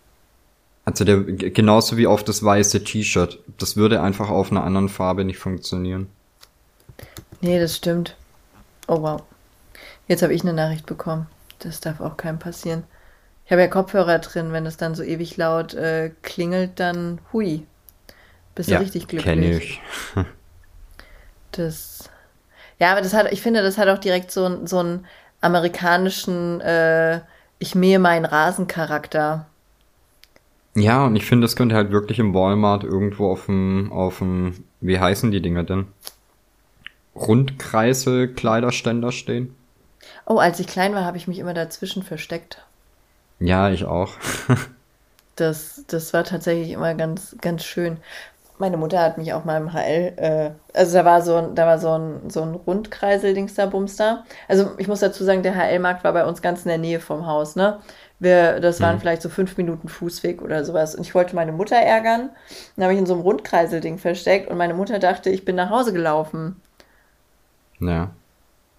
Also der, genauso wie auf das weiße T-Shirt. Das würde einfach auf einer anderen Farbe nicht funktionieren. nee, das stimmt. Oh wow. Jetzt habe ich eine Nachricht bekommen. Das darf auch keinem passieren. Ich habe ja Kopfhörer drin. Wenn es dann so ewig laut äh, klingelt, dann hui. Bist du richtig glücklich. Kenn ich. Das. Ja, aber das hat, ich finde, das hat auch direkt so, einen- so einen amerikanischen äh, Ich mähe meinen Rasencharakter. Ja, und ich finde, das könnte halt wirklich im Walmart irgendwo auf dem, auf dem, wie heißen die Dinger denn? Rundkreisel Kleiderständer stehen. Oh, als ich klein war, habe ich mich immer dazwischen versteckt. Ja, ich auch. Das, das war tatsächlich immer ganz, ganz schön. Meine Mutter hat mich auch mal im HL, äh, also da war so ein, da war so ein, so ein Rundkreisel-Dings da, Bums da. Also ich muss dazu sagen, der HL-Markt war bei uns ganz in der Nähe vom Haus, ne? Wir, das waren vielleicht so fünf Minuten Fußweg oder sowas. Und ich wollte meine Mutter ärgern. Dann habe ich in so einem Rundkreisel-Ding versteckt und meine Mutter dachte, ich bin nach Hause gelaufen. Ja.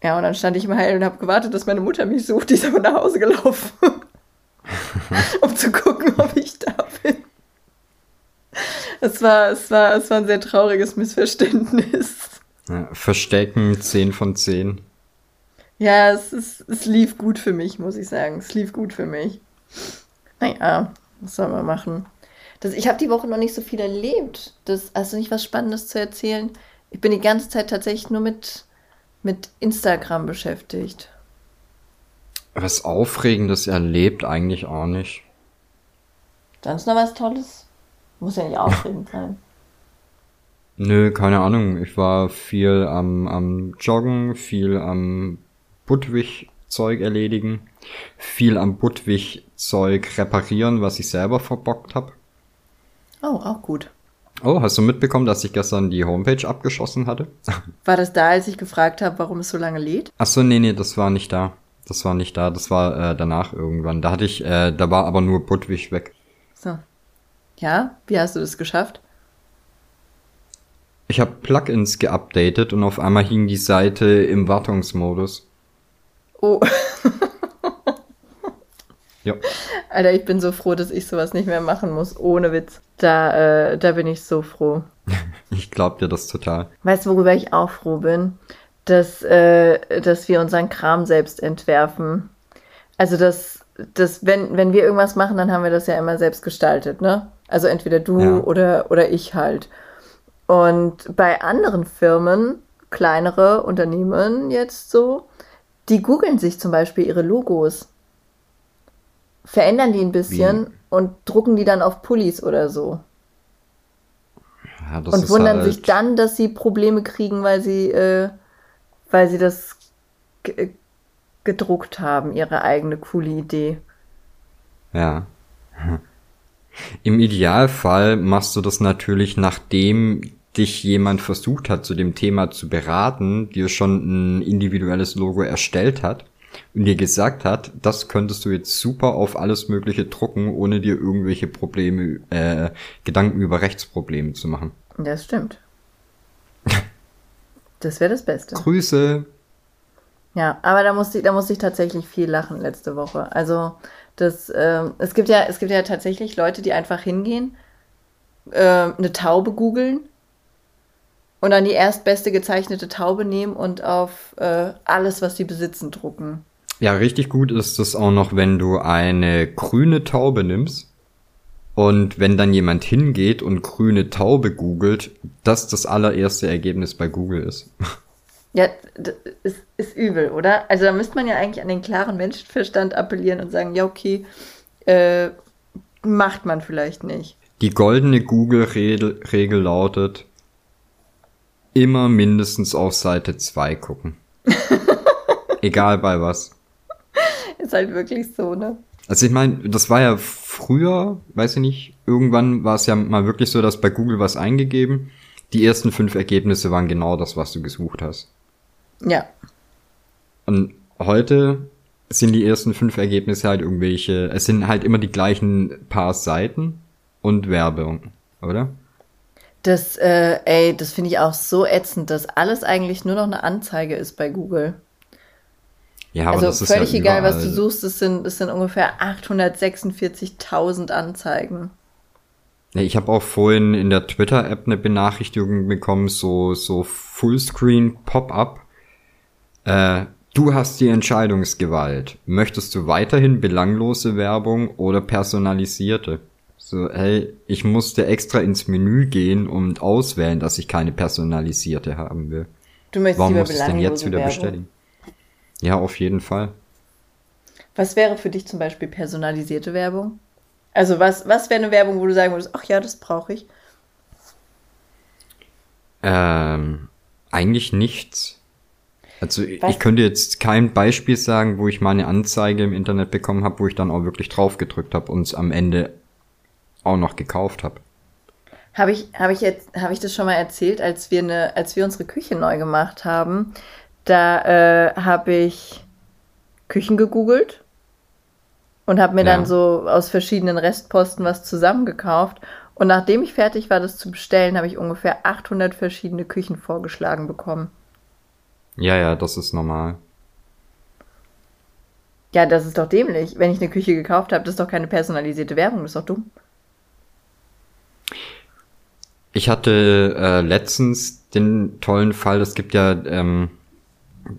Ja, und dann stand ich im HL und habe gewartet, dass meine Mutter mich sucht. Die ist aber nach Hause gelaufen. um zu gucken, ob ich da bin. Es war, es war, es war ein sehr trauriges Missverständnis. ja. Verstecken 10 von 10. Ja, es, ist, es lief gut für mich, muss ich sagen. Es lief gut für mich. Naja, was soll man machen? Das, ich habe die Woche noch nicht so viel erlebt. Das, hast du nicht was Spannendes zu erzählen? Ich bin die ganze Zeit tatsächlich nur mit, mit Instagram beschäftigt. Was Aufregendes erlebt eigentlich auch nicht. Sonst noch was Tolles? Muss ja nicht aufregend sein. Nö, keine Ahnung. Ich war viel am, am Joggen, viel am Budwig-Zeug erledigen, viel am Budwig-Zeug reparieren, was ich selber verbockt habe. Oh, auch gut. Oh, hast du mitbekommen, dass ich gestern die Homepage abgeschossen hatte? War das da, als ich gefragt habe, warum es so lange lädt? Ach so, nee, nee, das war nicht da. Das war nicht da, das war äh, danach irgendwann. Da hatte ich, äh, da war aber nur Budwig weg. So. Ja, wie hast du das geschafft? Ich habe Plugins geupdatet und auf einmal hing die Seite im Wartungsmodus. Oh. Ja. Alter, ich bin so froh, dass ich sowas nicht mehr machen muss. Ohne Witz. Da, äh, da bin ich so froh. Ich glaub dir das total. Weißt du, worüber ich auch froh bin? Dass, äh, dass wir unseren Kram selbst entwerfen. Also, dass, dass wenn, wenn wir irgendwas machen, dann haben wir das ja immer selbst gestaltet, ne? Also entweder du Ja. oder, oder ich halt. Und bei anderen Firmen, kleinere Unternehmen jetzt so, die googeln sich zum Beispiel ihre Logos, verändern die ein bisschen und drucken die dann auf Pullis oder so. Ja, das und wundern halt, sich dann, dass sie Probleme kriegen, weil sie, äh, weil sie das ge- gedruckt haben, ihre eigene coole Idee. Ja. Im Idealfall machst du das natürlich, nachdem dich jemand versucht hat, zu dem Thema zu beraten, dir schon ein individuelles Logo erstellt hat und dir gesagt hat, das könntest du jetzt super auf alles Mögliche drucken, ohne dir irgendwelche Probleme, äh, Gedanken über Rechtsprobleme zu machen. Das stimmt. Das wäre das Beste. Grüße. Ja, aber da musste ich, da musste ich tatsächlich viel lachen letzte Woche. Also das, ähm, es gibt ja, es gibt ja tatsächlich Leute, die einfach hingehen, ähm, eine Taube googeln und dann die erstbeste gezeichnete Taube nehmen und auf äh, alles, was sie besitzen, drucken. Ja, richtig gut ist es auch noch, wenn du eine grüne Taube nimmst und wenn dann jemand hingeht und grüne Taube googelt, das das allererste Ergebnis bei Google ist. Ja, das ist, ist übel, oder? Also da müsste man ja eigentlich an den klaren Menschenverstand appellieren und sagen, ja, okay, äh, macht man vielleicht nicht. Die goldene Google-Regel Regel lautet, immer mindestens auf Seite 2 gucken. Egal bei was. Ist halt wirklich so, ne? Also ich meine, das war ja früher, weiß ich nicht, irgendwann war es ja mal wirklich so, dass bei Google was eingegeben, die ersten fünf Ergebnisse waren genau das, was du gesucht hast. Ja. Und heute sind die ersten fünf Ergebnisse halt irgendwelche, es sind halt immer die gleichen paar Seiten und Werbung, oder? Das, äh, ey, das finde ich auch so ätzend, dass alles eigentlich nur noch eine Anzeige ist bei Google. Ja, aber also das ist völlig ja egal, was du suchst, es sind, es sind ungefähr 846.000 Anzeigen. Ja, ich habe auch vorhin in der Twitter-App eine Benachrichtigung bekommen, so, so Fullscreen-Pop-up. Äh, du hast die Entscheidungsgewalt. Möchtest du weiterhin belanglose Werbung oder personalisierte? So, hey, ich musste extra ins Menü gehen und auswählen, dass ich keine personalisierte haben will. Du möchtest Warum muss ich denn jetzt wieder Werbung. bestätigen? Ja, auf jeden Fall. Was wäre für dich zum Beispiel personalisierte Werbung? Also was, was wäre eine Werbung, wo du sagen würdest, ach ja, das brauche ich? Ähm, eigentlich nichts. Also Was? ich könnte jetzt kein Beispiel sagen, wo ich mal eine Anzeige im Internet bekommen habe, wo ich dann auch wirklich drauf gedrückt habe und es am Ende auch noch gekauft habe. Habe ich, habe ich jetzt, habe ich das schon mal erzählt, als wir eine, als wir unsere Küche neu gemacht haben, da äh, habe ich Küchen gegoogelt und habe mir Ja. dann so aus verschiedenen Restposten was zusammengekauft. Und nachdem ich fertig war, das zu bestellen, habe ich ungefähr 800 verschiedene Küchen vorgeschlagen bekommen. Ja, ja, das ist normal. Ja, das ist doch dämlich. Wenn ich eine Küche gekauft habe, das ist doch keine personalisierte Werbung, das ist doch dumm. Ich hatte äh, letztens den tollen Fall, es gibt ja ähm,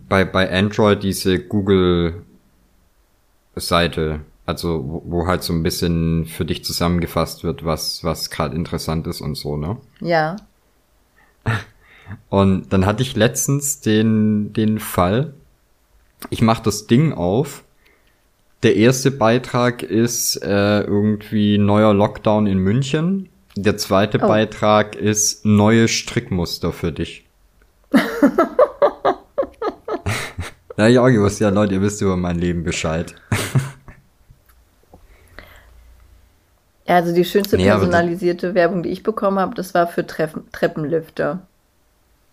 bei, bei Android diese Google-Seite, also wo, wo halt so ein bisschen für dich zusammengefasst wird, was, was gerade interessant ist und so, ne? Ja. Und dann hatte ich letztens den, den Fall, ich mache das Ding auf. Der erste Beitrag ist äh, irgendwie neuer Lockdown in München. Der zweite oh. Beitrag ist neue Strickmuster für dich. ja, Jorgi, was ja, Leute, ihr wisst über mein Leben Bescheid. ja, also die schönste nee, personalisierte Werbung, die ich bekommen habe, das war für Treffen Treppenlifter.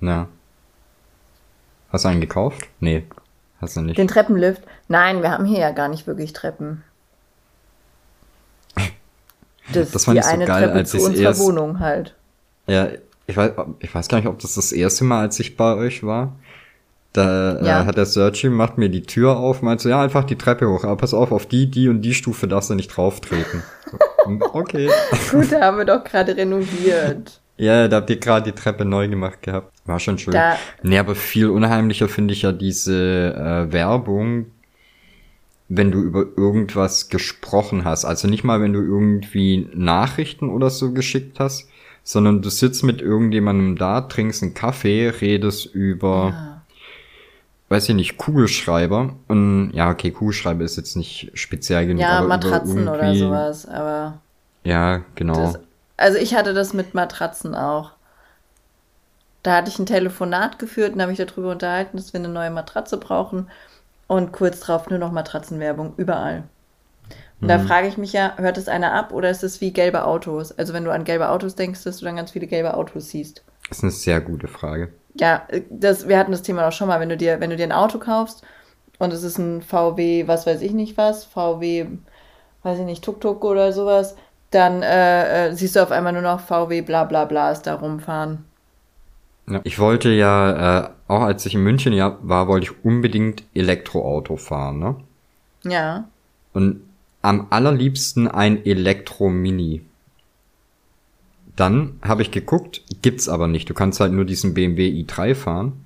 Ja. Hast du einen gekauft? Nee, hast du nicht. Den Treppenlift? Nein, wir haben hier ja gar nicht wirklich Treppen. Das, das fand ich so geil, Treppe als ich erst, Wohnung halt. Ja, ich weiß, ich weiß gar nicht, ob das das erste Mal, als ich bei euch war. Da äh, ja. äh, hat der Searchy macht mir die Tür auf, meint so, ja, einfach die Treppe hoch, aber pass auf, auf die, die und die Stufe darfst du nicht drauf treten. okay. Gut, da haben wir doch gerade renoviert. Ja, da habt ihr gerade die Treppe neu gemacht gehabt. War schon schön. Da nee, aber viel unheimlicher finde ich ja diese äh, Werbung, wenn du über irgendwas gesprochen hast. Also nicht mal, wenn du irgendwie Nachrichten oder so geschickt hast, sondern du sitzt mit irgendjemandem da, trinkst einen Kaffee, redest über, ja. weiß ich nicht, Kugelschreiber. Und ja, okay, Kugelschreiber ist jetzt nicht speziell genug. Ja, Matratzen oder sowas, aber. Ja, genau. Das, also ich hatte das mit Matratzen auch. Da hatte ich ein Telefonat geführt und habe mich darüber unterhalten, dass wir eine neue Matratze brauchen. Und kurz drauf nur noch Matratzenwerbung, überall. Und mhm. da frage ich mich ja, hört es einer ab oder ist es wie gelbe Autos? Also wenn du an gelbe Autos denkst, dass du dann ganz viele gelbe Autos siehst. Das ist eine sehr gute Frage. Ja, das, wir hatten das Thema auch schon mal, wenn du dir, wenn du dir ein Auto kaufst und es ist ein VW, was weiß ich nicht was, VW, weiß ich nicht, Tuk-Tuk oder sowas, dann äh, äh, siehst du auf einmal nur noch VW bla bla bla ist da rumfahren. Ja, ich wollte ja, äh, auch als ich in München ja, war, wollte ich unbedingt Elektroauto fahren, ne? Ja. Und am allerliebsten ein Elektro-Mini. Dann habe ich geguckt, gibt's aber nicht. Du kannst halt nur diesen BMW i3 fahren.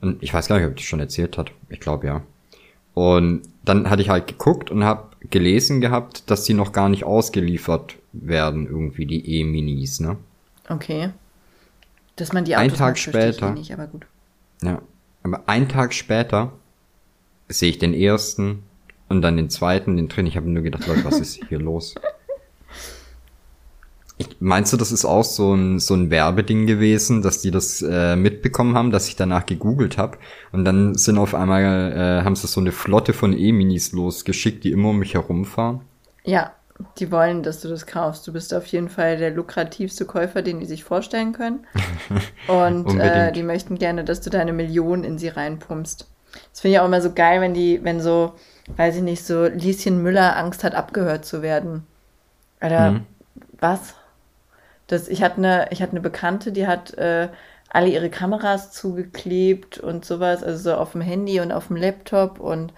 Und ich weiß gar nicht, ob ich das schon erzählt hat. Ich glaube ja. Und dann hatte ich halt geguckt und habe gelesen gehabt, dass die noch gar nicht ausgeliefert werden, irgendwie die E-Minis, ne? Okay. Dass man die Autos Ein Tag später. Eh nicht, aber gut. Ja. Aber ein Tag später sehe ich den ersten und dann den zweiten, den drin. Ich habe nur gedacht, Leute, was ist hier los? Ich, meinst du, das ist auch so ein, so ein Werbeding gewesen, dass die das äh, mitbekommen haben, dass ich danach gegoogelt habe und dann sind auf einmal, äh, haben sie so eine Flotte von E-Minis losgeschickt, die immer um mich herumfahren? Ja, die wollen, dass du das kaufst. Du bist auf jeden Fall der lukrativste Käufer, den die sich vorstellen können. Und äh, die möchten gerne, dass du deine Millionen in sie reinpumpst. Das finde ich auch immer so geil, wenn die, wenn so, weiß ich nicht, so Lieschen Müller Angst hat, abgehört zu werden. Oder mhm. was? Das, ich hatte eine, ich hatte eine Bekannte, die hat äh, alle ihre Kameras zugeklebt und sowas, also so auf dem Handy und auf dem Laptop und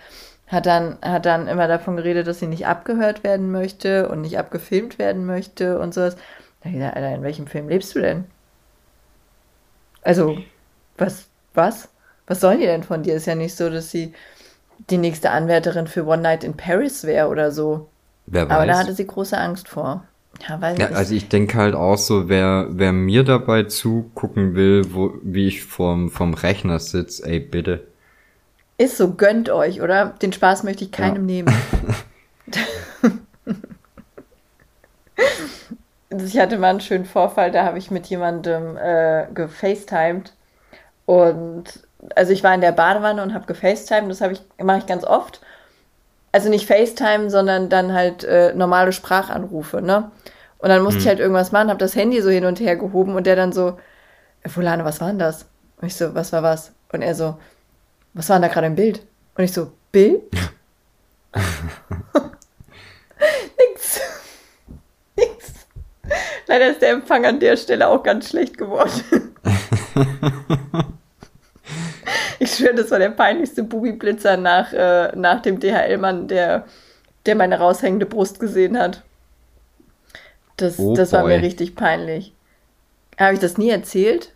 hat dann, hat dann immer davon geredet, dass sie nicht abgehört werden möchte und nicht abgefilmt werden möchte und sowas. Da ich gesagt, Alter, in welchem Film lebst du denn? Also, was, was? Was sollen die denn von dir? Ist ja nicht so, dass sie die nächste Anwärterin für One Night in Paris wäre oder so. Wer weiß. Aber da hatte sie große Angst vor. Ja, weil ja, also ich denke halt auch so, wer, wer mir dabei zugucken will, wo, wie ich vom, vom Rechner sitze, ey, bitte. Ist so, gönnt euch, oder? Den Spaß möchte ich keinem ja. nehmen. ich hatte mal einen schönen Vorfall, da habe ich mit jemandem äh, gefacetimed und also ich war in der Badewanne und habe gefacetimed, das ich mache ich ganz oft. Also nicht FaceTime, sondern dann halt äh, normale Sprachanrufe, ne? Und dann musste hm. ich halt irgendwas machen, habe das Handy so hin und her gehoben und der dann so, Fulane, was war denn das? Und ich so, was war was? Und er so, was war denn da gerade im Bild? Und ich so, Bild? Nix. Nix. Leider ist der Empfang an der Stelle auch ganz schlecht geworden. ich schwöre, das war der peinlichste Bubi-Blitzer nach, äh, nach dem DHL-Mann, der, der meine raushängende Brust gesehen hat. Das, oh das war mir richtig peinlich. Habe ich das nie erzählt?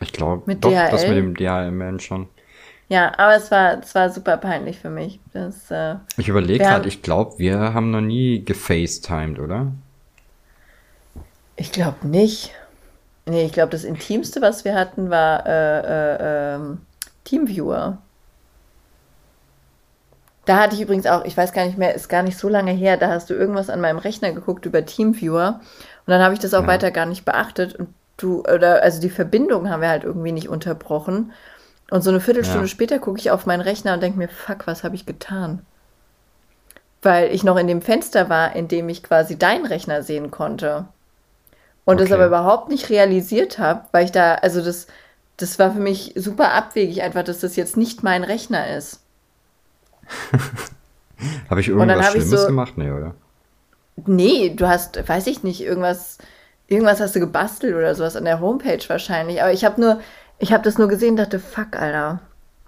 Ich glaube, doch, DHL? das mit dem DHL-Man schon. Ja, aber es war, es war super peinlich für mich. Das, äh, ich überlege gerade, ich glaube, wir haben noch nie gefacetimed, oder? Ich glaube nicht. Nee, ich glaube, das Intimste, was wir hatten, war äh, äh, ähm, Teamviewer. Da hatte ich übrigens auch, ich weiß gar nicht mehr, ist gar nicht so lange her, da hast du irgendwas an meinem Rechner geguckt über Teamviewer und dann habe ich das auch ja. weiter gar nicht beachtet und du, oder also die Verbindung haben wir halt irgendwie nicht unterbrochen. Und so eine Viertelstunde ja. später gucke ich auf meinen Rechner und denke mir, fuck, was habe ich getan? Weil ich noch in dem Fenster war, in dem ich quasi deinen Rechner sehen konnte. Und okay. das aber überhaupt nicht realisiert habe, weil ich da, also das, das war für mich super abwegig, einfach, dass das jetzt nicht mein Rechner ist. habe ich irgendwas hab Schlimmes ich so, gemacht? Nee, oder? Nee, du hast, weiß ich nicht, irgendwas, irgendwas hast du gebastelt oder sowas an der Homepage wahrscheinlich. Aber ich habe nur, ich habe das nur gesehen und dachte, fuck, Alter.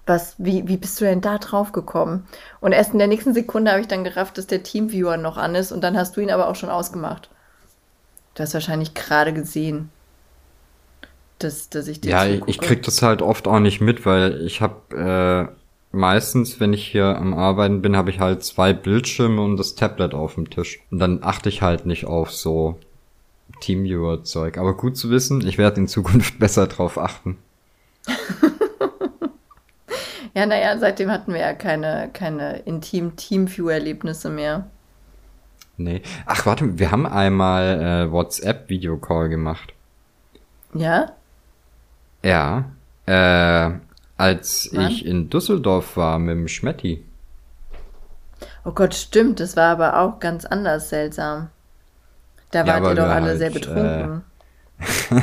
Was, wie, wie bist du denn da drauf gekommen? Und erst in der nächsten Sekunde habe ich dann gerafft, dass der Teamviewer noch an ist und dann hast du ihn aber auch schon ausgemacht. Du hast wahrscheinlich gerade gesehen, dass, dass ich dir Ja, zugucke. ich krieg das halt oft auch nicht mit, weil ich habe äh, meistens, wenn ich hier am Arbeiten bin, habe ich halt zwei Bildschirme und das Tablet auf dem Tisch. Und dann achte ich halt nicht auf so Teamviewer-Zeug. Aber gut zu wissen, ich werde in Zukunft besser drauf achten. ja, naja, seitdem hatten wir ja keine, keine intim Teamview-Erlebnisse mehr. Nee. Ach, warte, wir haben einmal äh, WhatsApp-Videocall gemacht. Ja? Ja. Äh, als Wann? ich in Düsseldorf war mit dem Schmetti. Oh Gott, stimmt. Das war aber auch ganz anders seltsam. Da ja, wart ihr doch alle halt, sehr betrunken. Äh,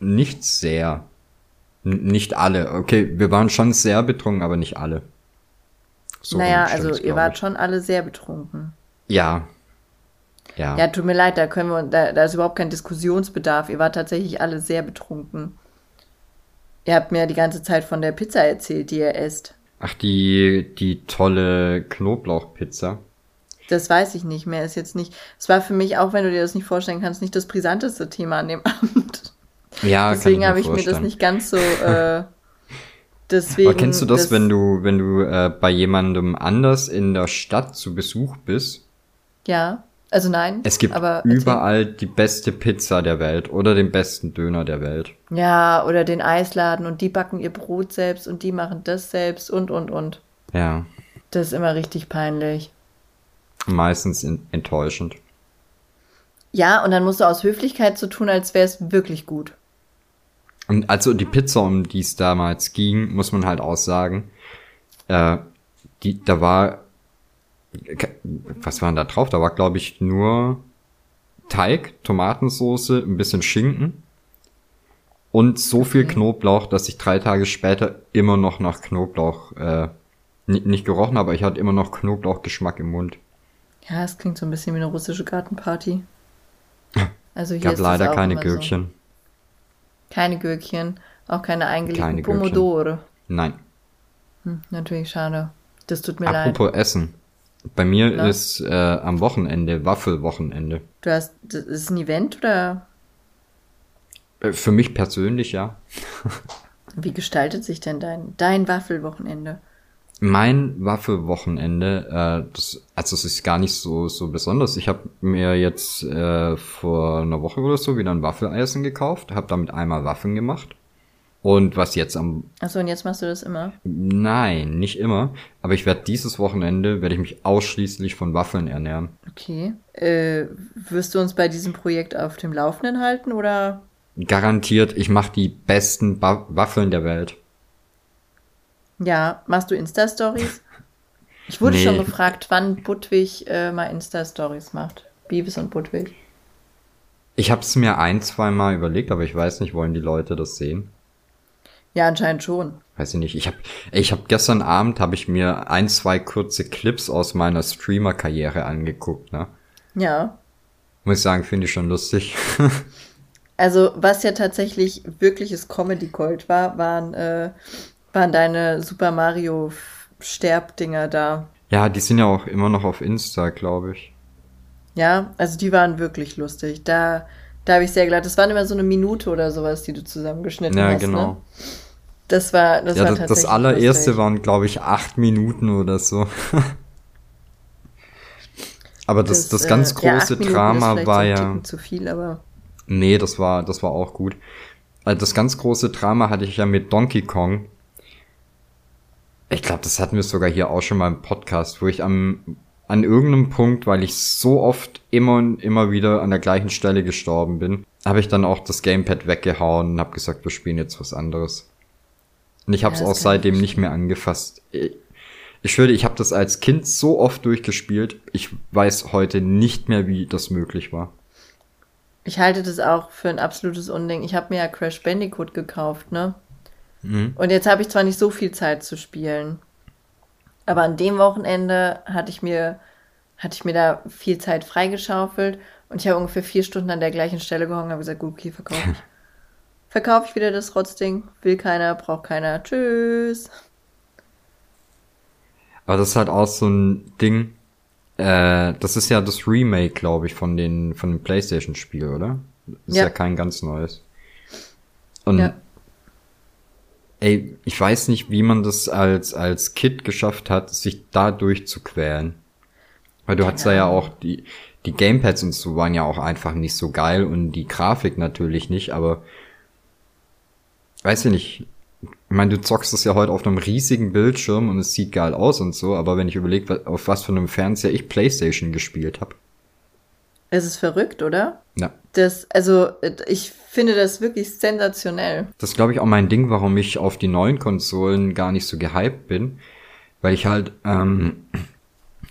nicht sehr. N nicht alle. Okay, wir waren schon sehr betrunken, aber nicht alle. So naja, also ihr wart schon alle sehr betrunken. Ja. Ja. Ja, tut mir leid, da können wir, da, da ist überhaupt kein Diskussionsbedarf. Ihr wart tatsächlich alle sehr betrunken. Ihr habt mir die ganze Zeit von der Pizza erzählt, die ihr esst. Ach, die, die tolle Knoblauchpizza. Das weiß ich nicht mehr. Ist jetzt nicht. Es war für mich auch, wenn du dir das nicht vorstellen kannst, nicht das brisanteste Thema an dem Abend. Ja, Deswegen habe ich mir das nicht ganz so. Äh, deswegen. Aber kennst du das, das wenn du, wenn du äh, bei jemandem anders in der Stadt zu Besuch bist? Ja. Also nein. Es gibt überall die beste Pizza der Welt oder den besten Döner der Welt. Ja, oder den Eisladen und die backen ihr Brot selbst und die machen das selbst und und und. Ja. Das ist immer richtig peinlich. Meistens enttäuschend. Ja, und dann musst du aus Höflichkeit so tun, als wäre es wirklich gut. Und also die Pizza, um die es damals ging, muss man halt auch sagen, äh, die, da war, was war denn da drauf? Da war, glaube ich, nur Teig, Tomatensoße, ein bisschen Schinken und so okay. viel Knoblauch, dass ich drei Tage später immer noch nach Knoblauch äh, nicht gerochen habe, aber ich hatte immer noch Knoblauchgeschmack im Mund. Ja, es klingt so ein bisschen wie eine russische Gartenparty. Also hier Gab leider keine Gürkchen. So. Keine Gürkchen, auch keine eingelegten keine Pomodore. Nein. Hm, natürlich schade. Das tut mir Apropos leid. Apropos Essen. Bei mir Na? ist äh, am Wochenende Waffelwochenende. Du hast, das ist ein Event oder? Äh, für mich persönlich ja. Wie gestaltet sich denn dein, dein Waffelwochenende? Mein Waffelwochenende, äh, das, also es ist gar nicht so so besonders. Ich habe mir jetzt äh, vor einer Woche oder so wieder ein Waffeleisen gekauft, habe damit einmal Waffeln gemacht. Und was jetzt am Achso, und jetzt machst du das immer? Nein, nicht immer. Aber ich werde dieses Wochenende, werde ich mich ausschließlich von Waffeln ernähren. Okay. Äh, wirst du uns bei diesem Projekt auf dem Laufenden halten, oder? Garantiert, ich mache die besten ba Waffeln der Welt. Ja, machst du Insta-Stories? Ich wurde nee. schon gefragt, wann Budwig äh, mal Insta-Stories macht. Beavis und Budwig. Ich habe es mir ein, zwei Mal überlegt, aber ich weiß nicht, wollen die Leute das sehen? Ja, anscheinend schon. Weiß ich nicht. Ich habe ich hab gestern Abend habe ich mir ein, zwei kurze Clips aus meiner Streamer-Karriere angeguckt, ne? Ja. Muss ich sagen, finde ich schon lustig. also, was ja tatsächlich wirkliches Comedy-Gold war, waren äh, waren deine Super Mario Sterbdinger da. Ja, die sind ja auch immer noch auf Insta, glaube ich. Ja, also die waren wirklich lustig. Da, da habe ich sehr gelacht. Das waren immer so eine Minute oder sowas, die du zusammengeschnitten ja, hast. Ja, genau. Ne? Das war, das ja, war das, tatsächlich. Das allererste lustig. waren, glaube ich, acht Minuten oder so. aber das, das, das ganz äh, große ja, Drama war ja. Zu viel, aber. Nee, das war, das war auch gut. Also das ganz große Drama hatte ich ja mit Donkey Kong Ich glaube, das hatten wir sogar hier auch schon mal im Podcast, wo ich am an irgendeinem Punkt, weil ich so oft immer und immer wieder an der gleichen Stelle gestorben bin, habe ich dann auch das Gamepad weggehauen und habe gesagt, wir spielen jetzt was anderes. Und ich habe es ja, auch seitdem nicht mehr angefasst. Ich, ich schwöre, ich habe das als Kind so oft durchgespielt. Ich weiß heute nicht mehr, wie das möglich war. Ich halte das auch für ein absolutes Unding. Ich habe mir ja Crash Bandicoot gekauft, ne? Mhm. Und jetzt habe ich zwar nicht so viel Zeit zu spielen, aber an dem Wochenende hatte ich mir, hatte ich mir da viel Zeit freigeschaufelt und ich habe ungefähr vier Stunden an der gleichen Stelle gehangen und habe gesagt, gut, okay, verkaufe ich. verkaufe ich wieder das Rotzding. Will keiner, braucht keiner. Tschüss. Aber das ist halt auch so ein Ding. Äh, das ist ja das Remake, glaube ich, von den von dem PlayStation-Spiel, oder? Das ist ja. ja kein ganz neues. Und ja. Ey, ich weiß nicht, wie man das als als Kid geschafft hat, sich da durchzuquälen. Weil du hattest da ja auch die die Gamepads und so waren ja auch einfach nicht so geil und die Grafik natürlich nicht, aber weiß ich nicht, ich meine, du zockst das ja heute auf einem riesigen Bildschirm und es sieht geil aus und so, aber wenn ich überlege, auf was für einem Fernseher ich Playstation gespielt habe. Es ist verrückt, oder? Ja. Das, also, ich finde das wirklich sensationell. Das ist, glaube ich, auch mein Ding, warum ich auf die neuen Konsolen gar nicht so gehypt bin. Weil ich halt, ähm,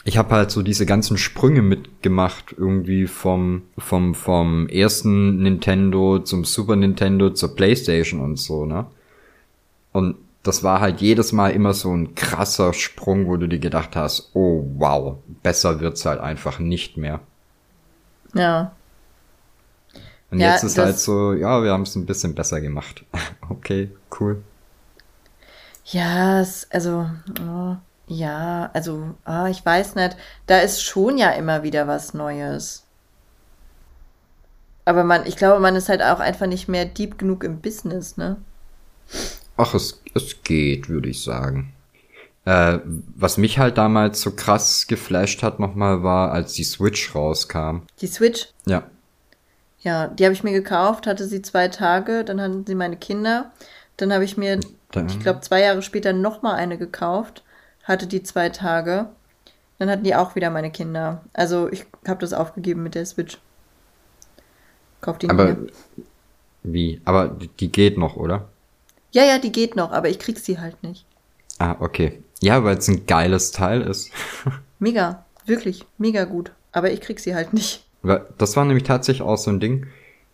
ich habe halt so diese ganzen Sprünge mitgemacht, irgendwie vom, vom, vom ersten Nintendo zum Super Nintendo zur Playstation und so, ne? Und das war halt jedes Mal immer so ein krasser Sprung, wo du dir gedacht hast, oh wow, besser wird's halt einfach nicht mehr. Ja. Und ja, jetzt ist halt so, ja, wir haben es ein bisschen besser gemacht. okay, cool. Ja, es, also, oh, ja, also, ah, ich weiß nicht, da ist schon ja immer wieder was Neues. Aber man, ich glaube, man ist halt auch einfach nicht mehr deep genug im Business, ne? Ach, es, es geht, würde ich sagen. Äh, was mich halt damals so krass geflasht hat nochmal war, als die Switch rauskam. Die Switch? Ja. Ja, die habe ich mir gekauft, hatte sie zwei Tage, dann hatten sie meine Kinder. Dann habe ich mir, dann. ich glaube, zwei Jahre später nochmal eine gekauft, hatte die zwei Tage. Dann hatten die auch wieder meine Kinder. Also ich habe das aufgegeben mit der Switch. Kauft die Aber mehr. wie? Aber die geht noch, oder? Ja, ja, die geht noch, aber ich krieg sie halt nicht. Ah, okay. Ja, weil es ein geiles Teil ist. mega, wirklich, mega gut. Aber ich krieg sie halt nicht. Das war nämlich tatsächlich auch so ein Ding.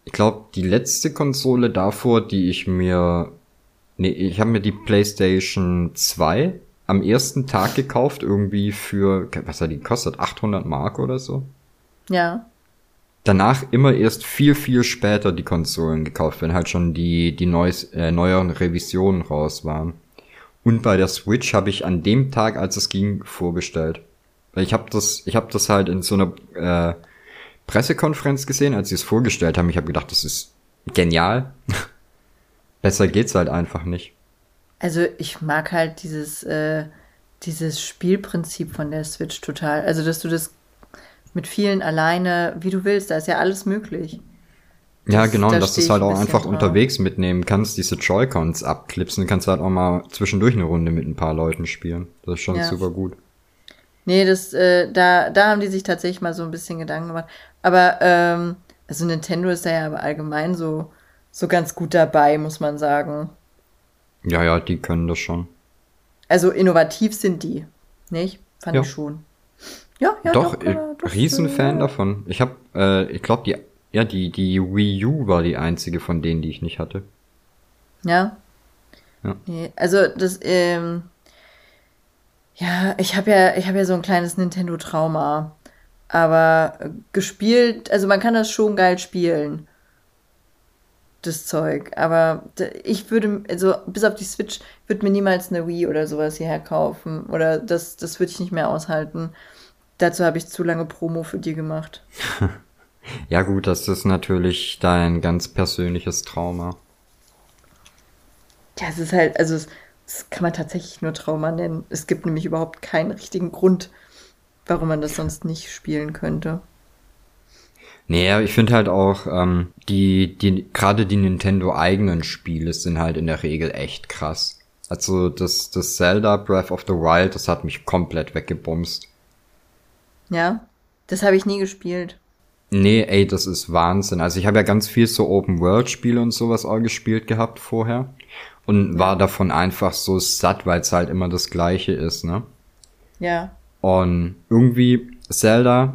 Ich glaube, die letzte Konsole davor, die ich mir. Nee, ich habe mir die PlayStation 2 am ersten Tag gekauft, irgendwie für, was hat die gekostet? 800 Mark oder so? Ja danach immer erst viel, viel später die Konsolen gekauft, wenn halt schon die, die neues, äh, neueren Revisionen raus waren. Und bei der Switch habe ich an dem Tag, als es ging, vorbestellt. Weil ich habe das, ich habe das halt in so einer äh, Pressekonferenz gesehen, als sie es vorgestellt haben. Ich habe gedacht, das ist genial. Besser geht's halt einfach nicht. Also ich mag halt dieses, äh, dieses Spielprinzip von der Switch total. Also dass du das mit vielen alleine, wie du willst, da ist ja alles möglich. Ja, genau, da dass du es halt auch einfach drauf. unterwegs mitnehmen kannst, diese Joy-Cons abklipsen, kannst du halt auch mal zwischendurch eine Runde mit ein paar Leuten spielen. Das ist schon ja. super gut. Nee, das, äh, da, da haben die sich tatsächlich mal so ein bisschen Gedanken gemacht. Aber, ähm, also Nintendo ist da ja aber allgemein so, so ganz gut dabei, muss man sagen. Ja, ja, die können das schon. Also innovativ sind die, nicht? Fand ja. ich schon. Ja, ja, doch. doch, äh, Riesenfan äh, davon. Ich habe, äh, ich glaube, die, ja, die, die Wii U war die einzige von denen, die ich nicht hatte. Ja. Ja. Nee, also das, ähm, ja, ich habe ja, ich habe ja so ein kleines Nintendo-Trauma. Aber gespielt, also man kann das schon geil spielen. Das Zeug. Aber ich würde, also bis auf die Switch, würde mir niemals eine Wii oder sowas hierher kaufen. Oder das, das würde ich nicht mehr aushalten. Dazu habe ich zu lange Promo für dir gemacht. ja gut, das ist natürlich dein ganz persönliches Trauma. Ja, es ist halt, also das kann man tatsächlich nur Trauma nennen. Es gibt nämlich überhaupt keinen richtigen Grund, warum man das sonst nicht spielen könnte. Nee, ich finde halt auch, ähm, die, die, gerade die Nintendo eigenen Spiele sind halt in der Regel echt krass. Also das, das Zelda Breath of the Wild, das hat mich komplett weggebumst. Ja, das habe ich nie gespielt. Nee, ey, das ist Wahnsinn. Also ich habe ja ganz viel so Open-World-Spiele und sowas auch gespielt gehabt vorher. Und war davon einfach so satt, weil es halt immer das gleiche ist, ne? Ja. Und irgendwie Zelda,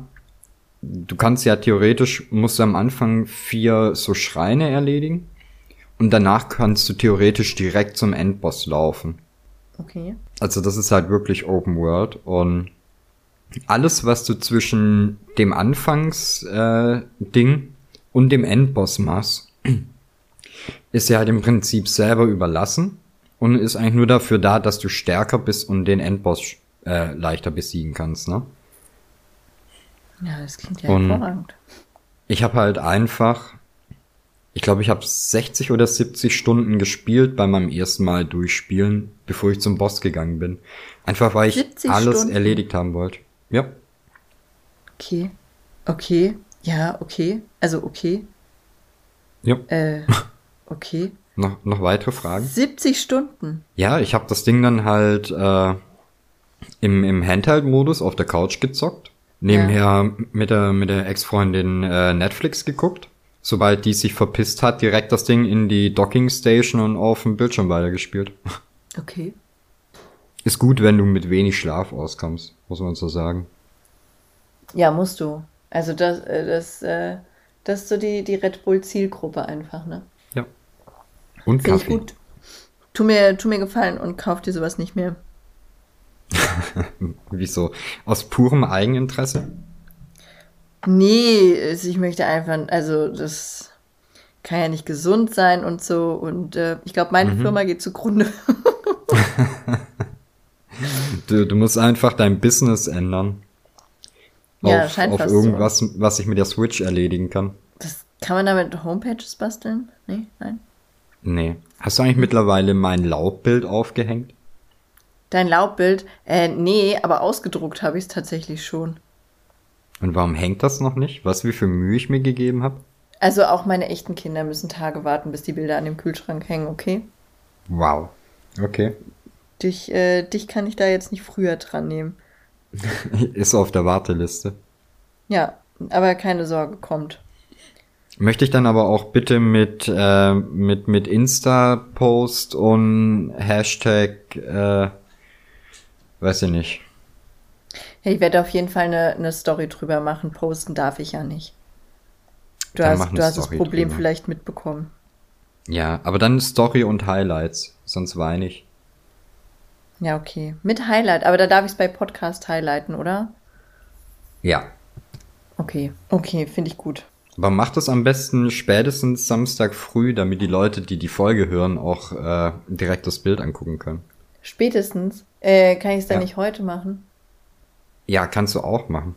du kannst ja theoretisch, musst du am Anfang vier so Schreine erledigen. Und danach kannst du theoretisch direkt zum Endboss laufen. Okay. Also das ist halt wirklich Open World und alles, was du zwischen dem Anfangsding äh, Ding und dem Endboss machst, ist ja halt im Prinzip selber überlassen und ist eigentlich nur dafür da, dass du stärker bist und den Endboss äh, leichter besiegen kannst, ne? Ja, das klingt ja Und- hervorragend. Ich habe halt einfach, ich glaube, ich habe 60 oder 70 Stunden gespielt bei meinem ersten Mal durchspielen, bevor ich zum Boss gegangen bin. Einfach weil ich 70 alles Stunden? erledigt haben wollte. Ja. Okay. Okay. Ja, okay. Also okay. Ja. Äh, okay. Noch, noch weitere Fragen? 70 Stunden. Ja, ich habe das Ding dann halt äh, im, im Handheld-Modus auf der Couch gezockt. Nebenher mit der, mit der Ex-Freundin äh, Netflix geguckt. Sobald die sich verpisst hat, direkt das Ding in die Docking Station und auf dem Bildschirm weitergespielt. Okay. Ist gut, wenn du mit wenig Schlaf auskommst, muss man so sagen. Ja, musst du. Also das, äh, das, äh, das ist so die, die Red Bull Zielgruppe einfach, ne? Ja. Und Finde ich Kaffee. gut. Tu mir, tu mir gefallen und kauf dir sowas nicht mehr. Wieso? Aus purem Eigeninteresse? Nee, ich möchte einfach, also das kann ja nicht gesund sein und so. Und äh, ich glaube, meine Firma geht zugrunde. Du, du musst einfach dein Business ändern. Ja, auf, scheint auf fast so. irgendwas, was ich mit der Switch erledigen kann. Das kann man damit Homepages basteln? Nee, nein. Nee. Hast du eigentlich mittlerweile mein Laubbild aufgehängt? Dein Laubbild? Äh, nee, aber ausgedruckt habe ich es tatsächlich schon. Und warum hängt das noch nicht? Was wie viel Mühe ich mir gegeben habe? Also auch meine echten Kinder müssen Tage warten, bis die Bilder an dem Kühlschrank hängen, okay? Wow. Okay. Dich, äh, dich kann ich da jetzt nicht früher dran nehmen. Ist auf der Warteliste. Ja, aber keine Sorge, kommt. Möchte ich dann aber auch bitte mit, äh, mit, mit Insta-Post und Hashtag, äh, weiß ich nicht. Ja, ich werde auf jeden Fall eine, eine Story drüber machen. Posten darf ich ja nicht. Du Dann hast, du hast das Problem drüber. vielleicht mitbekommen. Ja, aber dann Story und Highlights, sonst weine ich. Ja, okay. Mit Highlight, aber da darf ich es bei Podcast highlighten, oder? Ja. Okay. Okay, finde ich gut. Aber mach das am besten spätestens Samstag früh, damit die Leute, die die Folge hören, auch äh, direkt das Bild angucken können. Spätestens. Äh, kann ich es dann Ja. nicht heute machen? Ja, kannst du auch machen.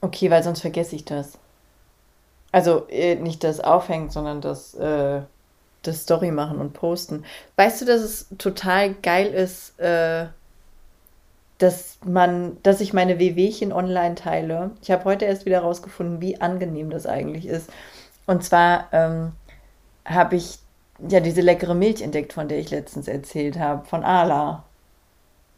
Okay, weil sonst vergesse ich das. Also äh, nicht das Aufhängen, sondern das, äh, das Story machen und posten. Weißt du, dass es total geil ist, äh, dass man, dass ich meine WWchen online teile. Ich habe heute erst wieder rausgefunden, wie angenehm das eigentlich ist. Und zwar ähm, habe ich ja diese leckere Milch entdeckt, von der ich letztens erzählt habe, von Ala.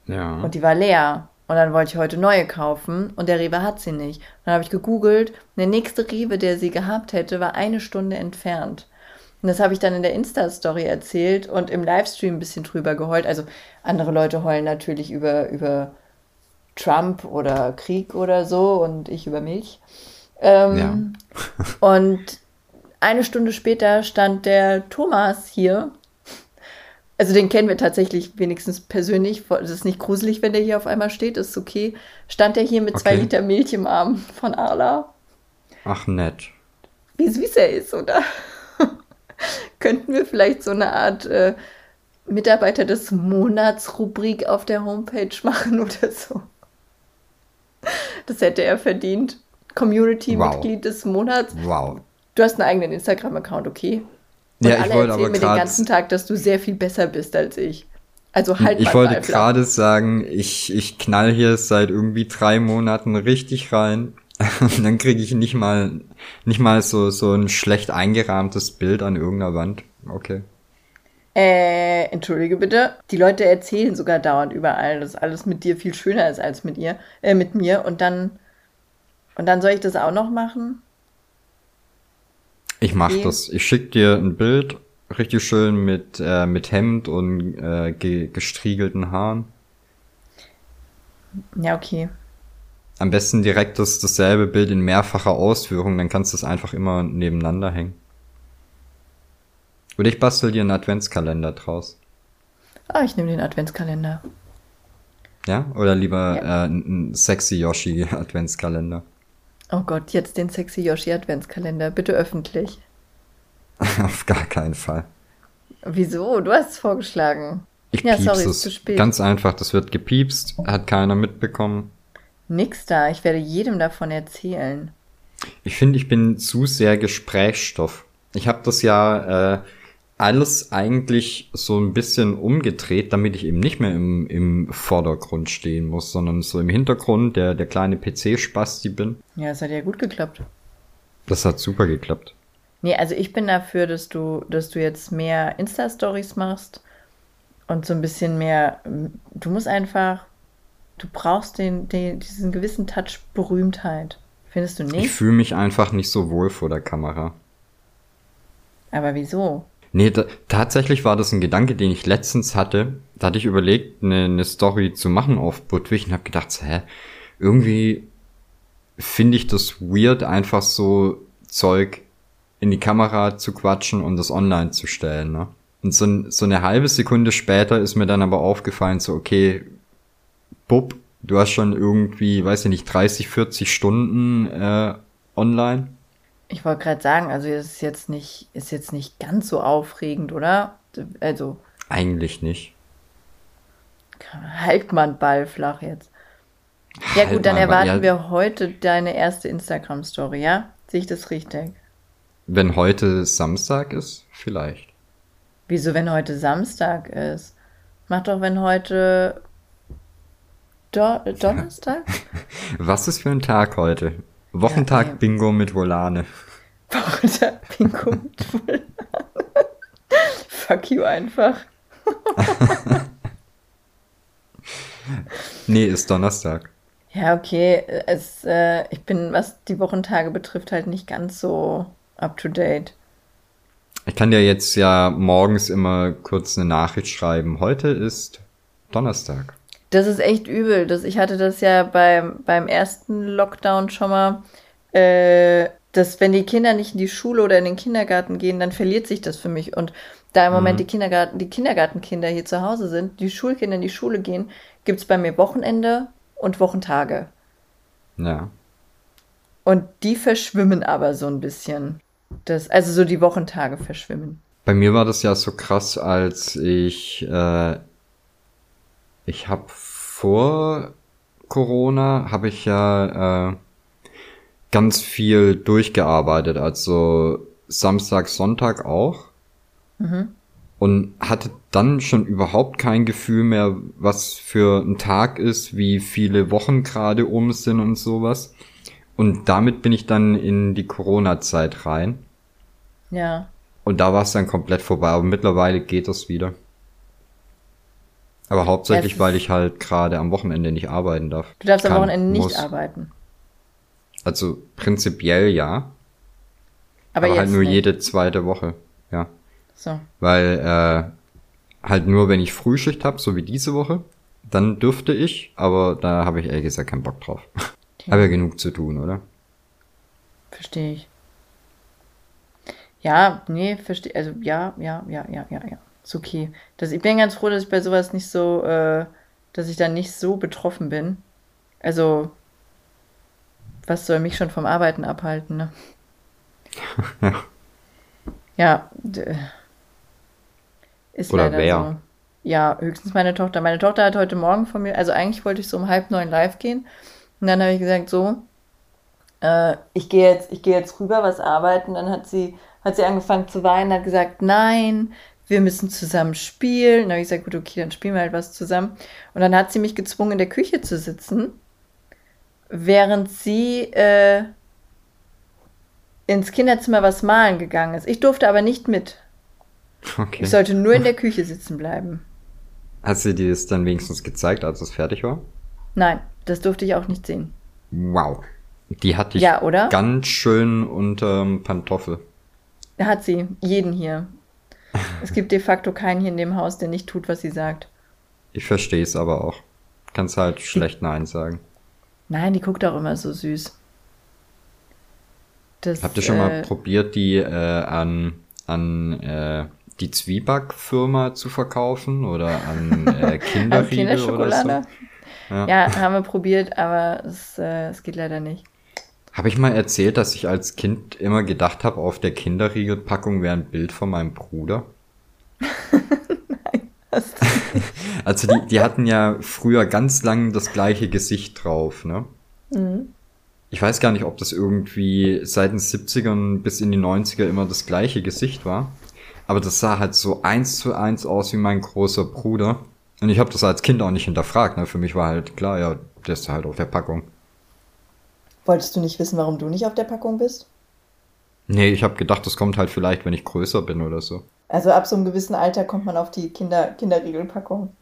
Ja. Und die war leer. Und dann wollte ich heute neue kaufen und der Rewe hat sie nicht. Dann habe ich gegoogelt. Und der nächste Rewe, der sie gehabt hätte, war eine Stunde entfernt. Und das habe ich dann in der Insta-Story erzählt und im Livestream ein bisschen drüber geheult. Also andere Leute heulen natürlich über, über Trump oder Krieg oder so und ich über Milch. Ähm, und eine Stunde später stand der Thomas hier. Also den kennen wir tatsächlich wenigstens persönlich. Das ist nicht gruselig, wenn der hier auf einmal steht, ist okay. Stand er hier mit zwei Okay. Liter Milch im Arm von Arla. Ach, nett. Wie süß er ist, oder? Könnten wir vielleicht so eine Art äh, Mitarbeiter des Monats Rubrik auf der Homepage machen oder so? Das hätte er verdient. Community-Mitglied des Monats. Wow. Du hast einen eigenen Instagram-Account, okay? Und Ja, ich alle wollte aber mir den ganzen Tag, dass du sehr viel besser bist als ich. Also halt Ich wollte gerade sagen, ich, ich knall hier seit irgendwie drei Monaten richtig rein. Und dann kriege ich nicht mal, nicht mal so, so ein schlecht eingerahmtes Bild an irgendeiner Wand. Okay. Äh, entschuldige bitte. Die Leute erzählen sogar dauernd überall, dass alles mit dir viel schöner ist als mit ihr, äh, mit mir. Und dann, und dann soll ich das auch noch machen? Ich mach okay. das. Ich schick dir ein Bild, richtig schön mit, äh, mit Hemd und äh, ge gestriegelten Haaren. Ja, okay. Am besten direkt das, dasselbe Bild in mehrfacher Ausführung, dann kannst du es einfach immer nebeneinander hängen. Oder ich bastel dir einen Adventskalender draus. Ah, ich nehme den Adventskalender. Ja? Oder lieber ja. äh, ein sexy Yoshi Adventskalender. Oh Gott, jetzt den sexy Yoshi Adventskalender. Bitte öffentlich. Auf gar keinen Fall. Wieso? Du hast es vorgeschlagen. Ich ja, sorry, es. ist zu spät. Ganz einfach, das wird gepiepst, hat keiner mitbekommen. Nix da, ich werde jedem davon erzählen. Ich finde, ich bin zu sehr Gesprächsstoff. Ich habe das ja äh, alles eigentlich so ein bisschen umgedreht, damit ich eben nicht mehr im, im Vordergrund stehen muss, sondern so im Hintergrund der, der kleine PC-Spasti bin. Ja, es hat ja gut geklappt. Das hat super geklappt. Nee, also ich bin dafür, dass du, dass du jetzt mehr Insta-Stories machst und so ein bisschen mehr. Du musst einfach. Du brauchst den, den, diesen gewissen Touch Berühmtheit. Findest du nicht? Ich fühle mich einfach nicht so wohl vor der Kamera. Aber wieso? Nee, da, tatsächlich war das ein Gedanke, den ich letztens hatte. Da hatte ich überlegt, eine, eine Story zu machen auf Budwig und habe gedacht, hä, irgendwie finde ich das weird, einfach so Zeug in die Kamera zu quatschen und das online zu stellen. Ne? Und so, so eine halbe Sekunde später ist mir dann aber aufgefallen, so, okay, Bub, du hast schon irgendwie, weiß ich nicht, 30, 40 Stunden äh, online. Ich wollte gerade sagen, also es ist jetzt nicht, ist jetzt nicht ganz so aufregend, oder? Also. Eigentlich nicht. Halt mal einen Ball flach jetzt. Ja halt gut, dann erwarten ja. wir heute deine erste Instagram-Story, ja? Sehe ich das richtig? Wenn heute Samstag ist, vielleicht. Wieso, wenn heute Samstag ist? Mach doch, wenn heute Do Donnerstag? Was ist für ein Tag heute? Wochentag ja, Bingo mit Volane. Wochentag Bingo mit Volane. Fuck you einfach. nee, ist Donnerstag. Ja, okay. Es, äh, ich bin, was die Wochentage betrifft, halt nicht ganz so up to date. Ich kann dir jetzt ja morgens immer kurz eine Nachricht schreiben. Heute ist Donnerstag. Das ist echt übel. Das, ich hatte das ja beim, beim ersten Lockdown schon mal, äh, dass wenn die Kinder nicht in die Schule oder in den Kindergarten gehen, dann verliert sich das für mich. Und da im Moment mhm. die, Kindergarten, die Kindergartenkinder hier zu Hause sind, die Schulkinder in die Schule gehen, gibt es bei mir Wochenende und Wochentage. Ja. Und die verschwimmen aber so ein bisschen. Das, also so die Wochentage verschwimmen. Bei mir war das ja so krass, als ich äh, ich habe vor Corona habe ich ja äh, ganz viel durchgearbeitet, also Samstag, Sonntag auch. Mhm. Und hatte dann schon überhaupt kein Gefühl mehr, was für ein Tag ist, wie viele Wochen gerade um sind und sowas. Und damit bin ich dann in die Corona-Zeit rein. Ja. Und da war es dann komplett vorbei, aber mittlerweile geht das wieder. Aber hauptsächlich, ja, weil ich halt gerade am Wochenende nicht arbeiten darf. Du darfst Kann, am Wochenende nicht muss. arbeiten. Also prinzipiell ja. Aber, aber halt nur nicht. jede zweite Woche, ja. So. Weil äh, halt nur, wenn ich Frühschicht habe, so wie diese Woche, dann dürfte ich, aber da habe ich ehrlich gesagt keinen Bock drauf. Okay. habe ja genug zu tun, oder? Verstehe ich. Ja, nee, verstehe. Also ja, ja, ja, ja, ja, ja. Ist okay. Das, ich bin ganz froh, dass ich bei sowas nicht so, äh, dass ich da nicht so betroffen bin. Also, was soll mich schon vom Arbeiten abhalten, ne? ja. Ja. Ist Oder leider wer? so. Ja, höchstens meine Tochter. Meine Tochter hat heute Morgen von mir, also eigentlich wollte ich so um halb neun live gehen. Und dann habe ich gesagt, so, äh, ich gehe jetzt, ich gehe jetzt rüber was arbeiten. Dann hat sie, hat sie angefangen zu weinen, hat gesagt, nein, wir müssen zusammen spielen. Dann habe ich gesagt, gut, okay, dann spielen wir halt was zusammen. Und dann hat sie mich gezwungen, in der Küche zu sitzen, während sie äh, ins Kinderzimmer was malen gegangen ist. Ich durfte aber nicht mit. Okay. Ich sollte nur in der Küche sitzen bleiben. Hast du dir das dann wenigstens gezeigt, als es fertig war? Nein, das durfte ich auch nicht sehen. Wow. Die hatte ich ja, oder? ganz schön unterm Pantoffel. Hat sie. Jeden hier. Es gibt de facto keinen hier in dem Haus, der nicht tut, was sie sagt. Ich verstehe es aber auch. Kannst halt schlecht Nein sagen. Nein, die guckt auch immer so süß. Das, Habt ihr schon äh, mal probiert, die äh, an, an äh, die Zwieback-Firma zu verkaufen oder an äh, Kinderriegel oder so? Ja. ja. haben wir probiert, aber es, äh, es geht leider nicht. Habe ich mal erzählt, dass ich als Kind immer gedacht habe, auf der Kinderriegelpackung wäre ein Bild von meinem Bruder? Nein, hast du nicht. Also die, die hatten ja früher ganz lang das gleiche Gesicht drauf, ne? Mhm. Ich weiß gar nicht, ob das irgendwie seit den 70ern bis in die 90er immer das gleiche Gesicht war. Aber das sah halt so eins zu eins aus wie mein großer Bruder. Und ich habe das als Kind auch nicht hinterfragt. Ne? Für mich war halt klar, ja, der ist halt auf der Packung. Wolltest du nicht wissen, warum du nicht auf der Packung bist? Nee, ich habe gedacht, das kommt halt vielleicht, wenn ich größer bin oder so. Also ab so einem gewissen Alter kommt man auf die Kinder Kinderriegelpackung.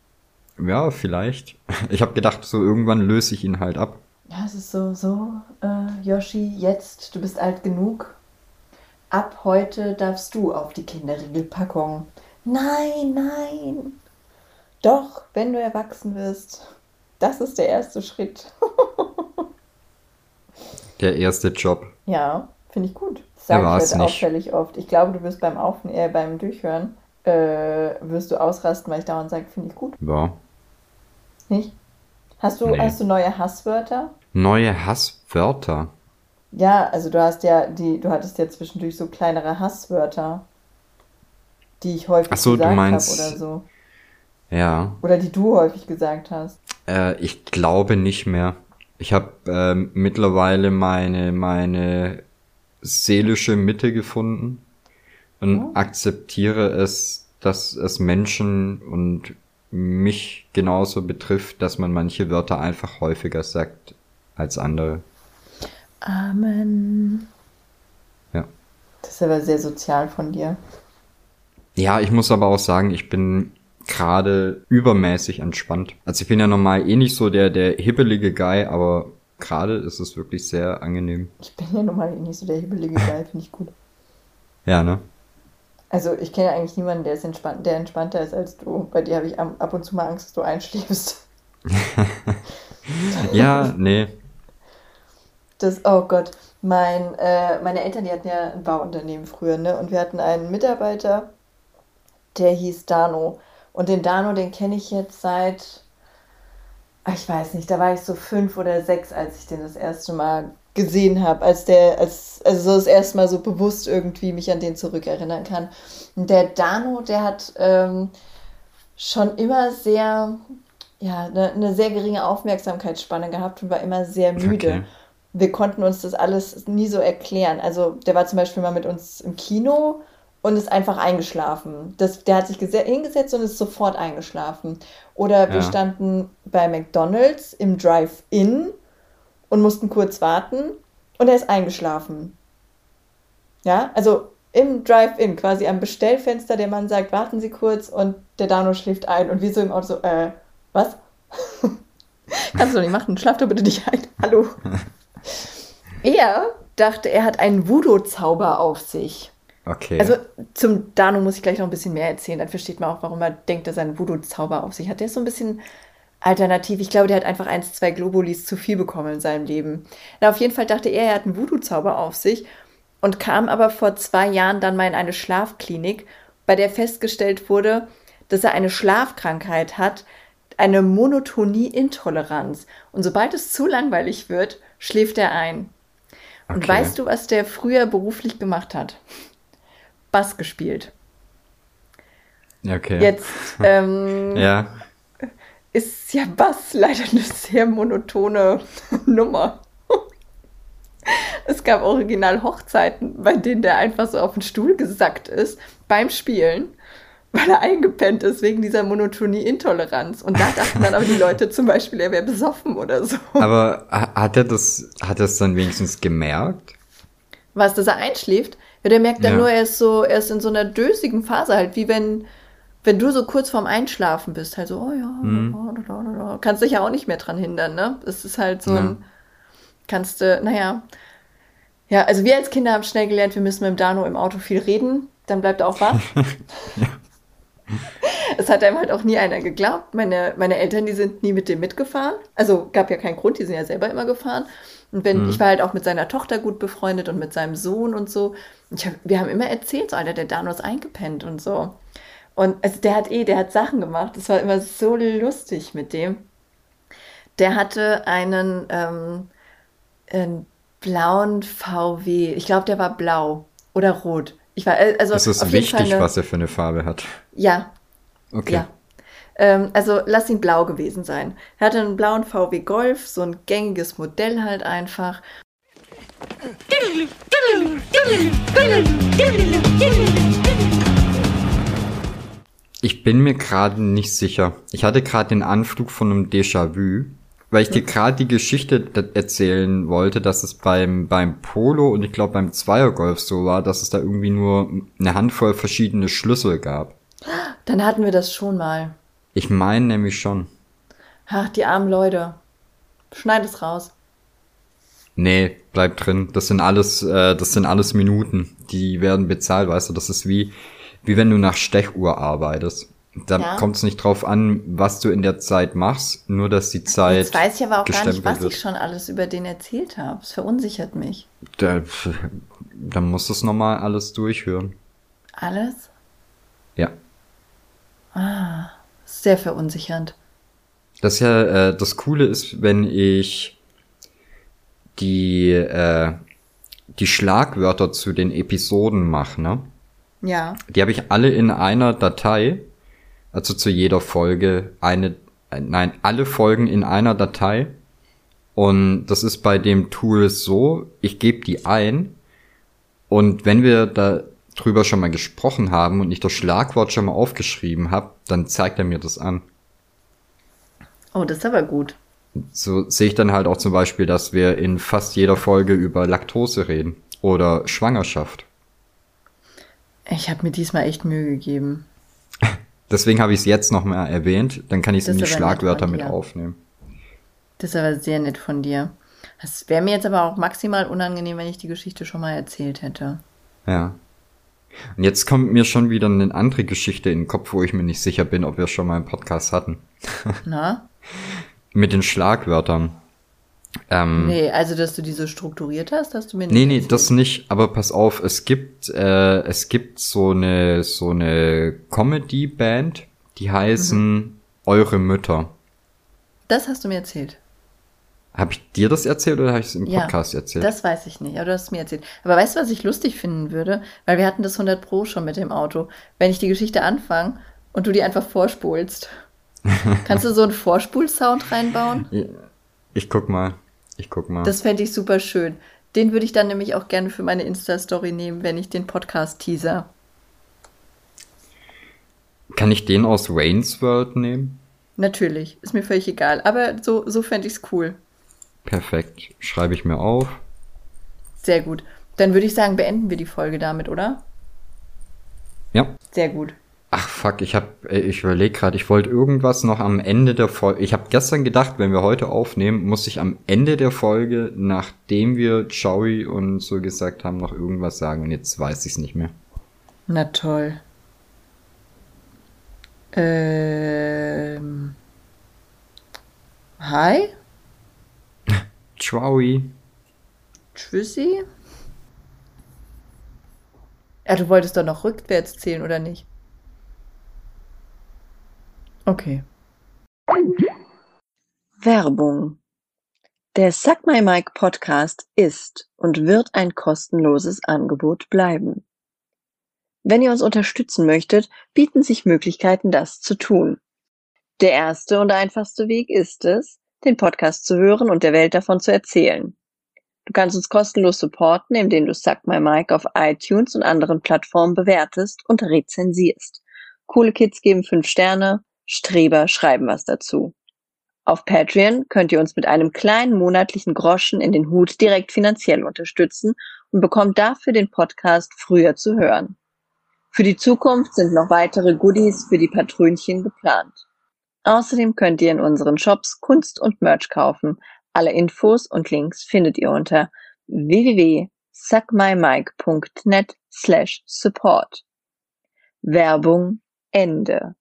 Ja, vielleicht. Ich habe gedacht, so irgendwann löse ich ihn halt ab. Ja, es ist so, so, äh, Yoshi, jetzt, du bist alt genug. Ab heute darfst du auf die Kinderriegelpackung. Nein, nein. Doch, wenn du erwachsen wirst. Das ist der erste Schritt. der erste Job. Ja, finde ich gut. Das sage ich heute auffällig oft. Ich glaube, du wirst beim Auf äh, beim Durchhören äh, wirst du ausrasten, weil ich dauernd sage, finde ich gut. Ja. Nicht? Hast du, nee. hast du neue Hasswörter? Neue Hasswörter? Ja, also du hast ja die, du hattest ja zwischendurch so kleinere Hasswörter, die ich häufig so, gesagt habe oder so. Ja. Oder die du häufig gesagt hast. Äh, ich glaube nicht mehr. Ich habe äh, mittlerweile meine meine seelische Mitte gefunden und oh. akzeptiere es, dass es Menschen und mich genauso betrifft, dass man manche Wörter einfach häufiger sagt als andere. Amen. Ja. Das ist aber sehr sozial von dir. Ja, ich muss aber auch sagen, ich bin gerade übermäßig entspannt. Also ich bin ja normal eh nicht so der, der hibbelige Guy, aber gerade ist es wirklich sehr angenehm. Ich bin ja normal eh nicht so der hibbelige Guy, finde ich gut. Ja, ne? Also ich kenne eigentlich niemanden, der, ist entspannt, der entspannter ist als du. Bei dir habe ich ab und zu mal Angst, dass du einschläfst. ja, nee, das, oh Gott, mein, äh, meine Eltern, die hatten ja ein Bauunternehmen früher, ne? Und wir hatten einen Mitarbeiter, der hieß Dano. Und den Dano, den kenne ich jetzt seit, ich weiß nicht, da war ich so fünf oder sechs, als ich den das erste Mal gesehen habe, als der, als, also so das erste Mal so bewusst irgendwie mich an den zurückerinnern kann. Und der Dano, der hat ähm, schon immer sehr, ja, eine, eine sehr geringe Aufmerksamkeitsspanne gehabt und war immer sehr müde. Okay wir konnten uns das alles nie so erklären. Also der war zum Beispiel mal mit uns im Kino und ist einfach eingeschlafen. Das, der hat sich hingesetzt und ist sofort eingeschlafen. Oder wir ja. standen bei McDonald's im Drive-In und mussten kurz warten und er ist eingeschlafen. Ja, also im Drive-In, quasi am Bestellfenster, der Mann sagt, warten Sie kurz und der Dano schläft ein und wir so im Auto so, äh, was? Kannst du doch nicht machen, schlaf doch bitte nicht ein. Hallo. Er dachte, er hat einen Voodoo-Zauber auf sich. Okay. Also zum Dano muss ich gleich noch ein bisschen mehr erzählen. Dann versteht man auch, warum er denkt, dass er einen Voodoo-Zauber auf sich hat. Der ist so ein bisschen alternativ. Ich glaube, der hat einfach eins, zwei Globulis zu viel bekommen in seinem Leben. Na, auf jeden Fall dachte er, er hat einen Voodoo-Zauber auf sich und kam aber vor zwei Jahren dann mal in eine Schlafklinik, bei der festgestellt wurde, dass er eine Schlafkrankheit hat, eine Monotonie-Intoleranz. Und sobald es zu langweilig wird, schläft er ein. Und okay. weißt du, was der früher beruflich gemacht hat? Bass gespielt. Okay. Jetzt ähm, ja. ist ja Bass leider eine sehr monotone Nummer. Es gab original Hochzeiten, bei denen der einfach so auf den Stuhl gesackt ist beim Spielen weil er eingepennt ist wegen dieser Monotonie-Intoleranz. Und da dachten dann aber die Leute zum Beispiel, er wäre besoffen oder so. Aber hat er das, hat er es dann wenigstens gemerkt? Was, dass er einschläft? Ja, der merkt dann Ja. nur, er ist so, er ist in so einer dösigen Phase halt, wie wenn, wenn du so kurz vorm Einschlafen bist, halt so, oh ja, Mhm. da, da, da, da. kannst dich ja auch nicht mehr dran hindern, ne? Es ist halt so Ja. ein, kannst du, naja. Ja, also wir als Kinder haben schnell gelernt, wir müssen mit dem Dano im Auto viel reden, dann bleibt er auch wach. Es hat einem halt auch nie einer geglaubt. Meine, meine Eltern, die sind nie mit dem mitgefahren. Also gab ja keinen Grund, die sind ja selber immer gefahren. Und wenn, Mhm. ich war halt auch mit seiner Tochter gut befreundet und mit seinem Sohn und so. Und hab, wir haben immer erzählt, so, Alter, der Dano ist eingepennt und so. Und also der hat eh, der hat Sachen gemacht. Das war immer so lustig mit dem. Der hatte einen, ähm, einen blauen VW. Ich glaube, der war blau oder rot. Ich war, äh, also Es ist auf jeden Fall wichtig, eine, was er für eine Farbe hat. ja, Okay. ja. Ähm, also lass ihn blau gewesen sein. Er hatte einen blauen VW Golf, so ein gängiges Modell halt einfach. Ich bin mir gerade nicht sicher. Ich hatte gerade den Anflug von einem Déjà-vu, weil ich dir gerade die Geschichte erzählen wollte, dass es beim, beim Polo und ich glaube beim Zweiergolf so war, dass es da irgendwie nur eine Handvoll verschiedene Schlüssel gab. Dann hatten wir das schon mal. Ich meine nämlich schon. Ach, die armen Leute. Schneid es raus. Nee, bleib drin. Das sind alles, äh, das sind alles Minuten. Die werden bezahlt, weißt du. Das ist wie, wie wenn du nach Stechuhr arbeitest. Da Ja. kommt es nicht drauf an, was du in der Zeit machst, nur dass die Zeit. Jetzt weiß ich aber auch gar nicht, was wird. ich schon alles über den erzählt habe. Es verunsichert mich. Da, dann musst du es nochmal alles durchhören. Alles? Ja. Sehr verunsichernd. Das ist ja, äh, das Coole ist, wenn ich die, äh, die Schlagwörter zu den Episoden mache, ne? Ja. Die habe ich alle in einer Datei, also zu jeder Folge eine, äh, nein, alle Folgen in einer Datei. Und das ist bei dem Tool so, ich gebe die ein und wenn wir da drüber schon mal gesprochen haben und ich das Schlagwort schon mal aufgeschrieben habe, dann zeigt er mir das an. Oh, das ist aber gut. So sehe ich dann halt auch zum Beispiel, dass wir in fast jeder Folge über Laktose reden oder Schwangerschaft. Ich habe mir diesmal echt Mühe gegeben. Deswegen habe ich es jetzt noch mal erwähnt, dann kann ich es in die Schlagwörter mit aufnehmen. Das ist aber sehr nett von dir. Das wäre mir jetzt aber auch maximal unangenehm, wenn ich die Geschichte schon mal erzählt hätte. Ja. Und jetzt kommt mir schon wieder eine andere Geschichte in den Kopf, wo ich mir nicht sicher bin, ob wir schon mal einen Podcast hatten. Na? Mit den Schlagwörtern. Ähm, Nee, also dass du die so strukturiert hast, hast du mir nicht nee, nee, das nicht. Aber pass auf, es gibt, äh, es gibt so eine, so eine Comedy-Band, die heißen Mhm. Eure Mütter. Das hast du mir erzählt. Habe ich dir das erzählt oder habe ich es im Ja, Podcast erzählt? Das weiß ich nicht, aber du hast es mir erzählt. Aber weißt du, was ich lustig finden würde? Weil wir hatten das 100 Pro schon mit dem Auto. Wenn ich die Geschichte anfange und du die einfach vorspulst. Kannst du so einen Vorspulsound reinbauen? Ich guck mal. Ich guck mal. Das fände ich super schön. Den würde ich dann nämlich auch gerne für meine Insta-Story nehmen, wenn ich den Podcast teaser. Kann ich den aus Wayne's World nehmen? Natürlich, ist mir völlig egal. Aber so, so fände ich es cool. Perfekt. Schreibe ich mir auf. Sehr gut. Dann würde ich sagen, beenden wir die Folge damit, oder? Ja. Sehr gut. Ach fuck, ich hab, ich überlege gerade, ich wollte irgendwas noch am Ende der Folge. Ich habe gestern gedacht, wenn wir heute aufnehmen, muss ich am Ende der Folge, nachdem wir Joey und so gesagt haben, noch irgendwas sagen. Und jetzt weiß ich es nicht mehr. Na toll. Ähm. Hi? Joey. Tschüssi? Ja, du wolltest doch noch rückwärts zählen, oder nicht? Okay. Werbung. Der Suck My Mic Podcast ist und wird ein kostenloses Angebot bleiben. Wenn ihr uns unterstützen möchtet, bieten sich Möglichkeiten, das zu tun. Der erste und einfachste Weg ist es, den Podcast zu hören und der Welt davon zu erzählen. Du kannst uns kostenlos supporten, indem du Suck My Mic auf iTunes und anderen Plattformen bewertest und rezensierst. Coole Kids geben fünf Sterne, Streber schreiben was dazu. Auf Patreon könnt ihr uns mit einem kleinen monatlichen Groschen in den Hut direkt finanziell unterstützen und bekommt dafür den Podcast früher zu hören. Für die Zukunft sind noch weitere Goodies für die Patrönchen geplant. Außerdem könnt ihr in unseren Shops Kunst und Merch kaufen. Alle Infos und Links findet ihr unter www.suckmymike.net slash support. Werbung Ende.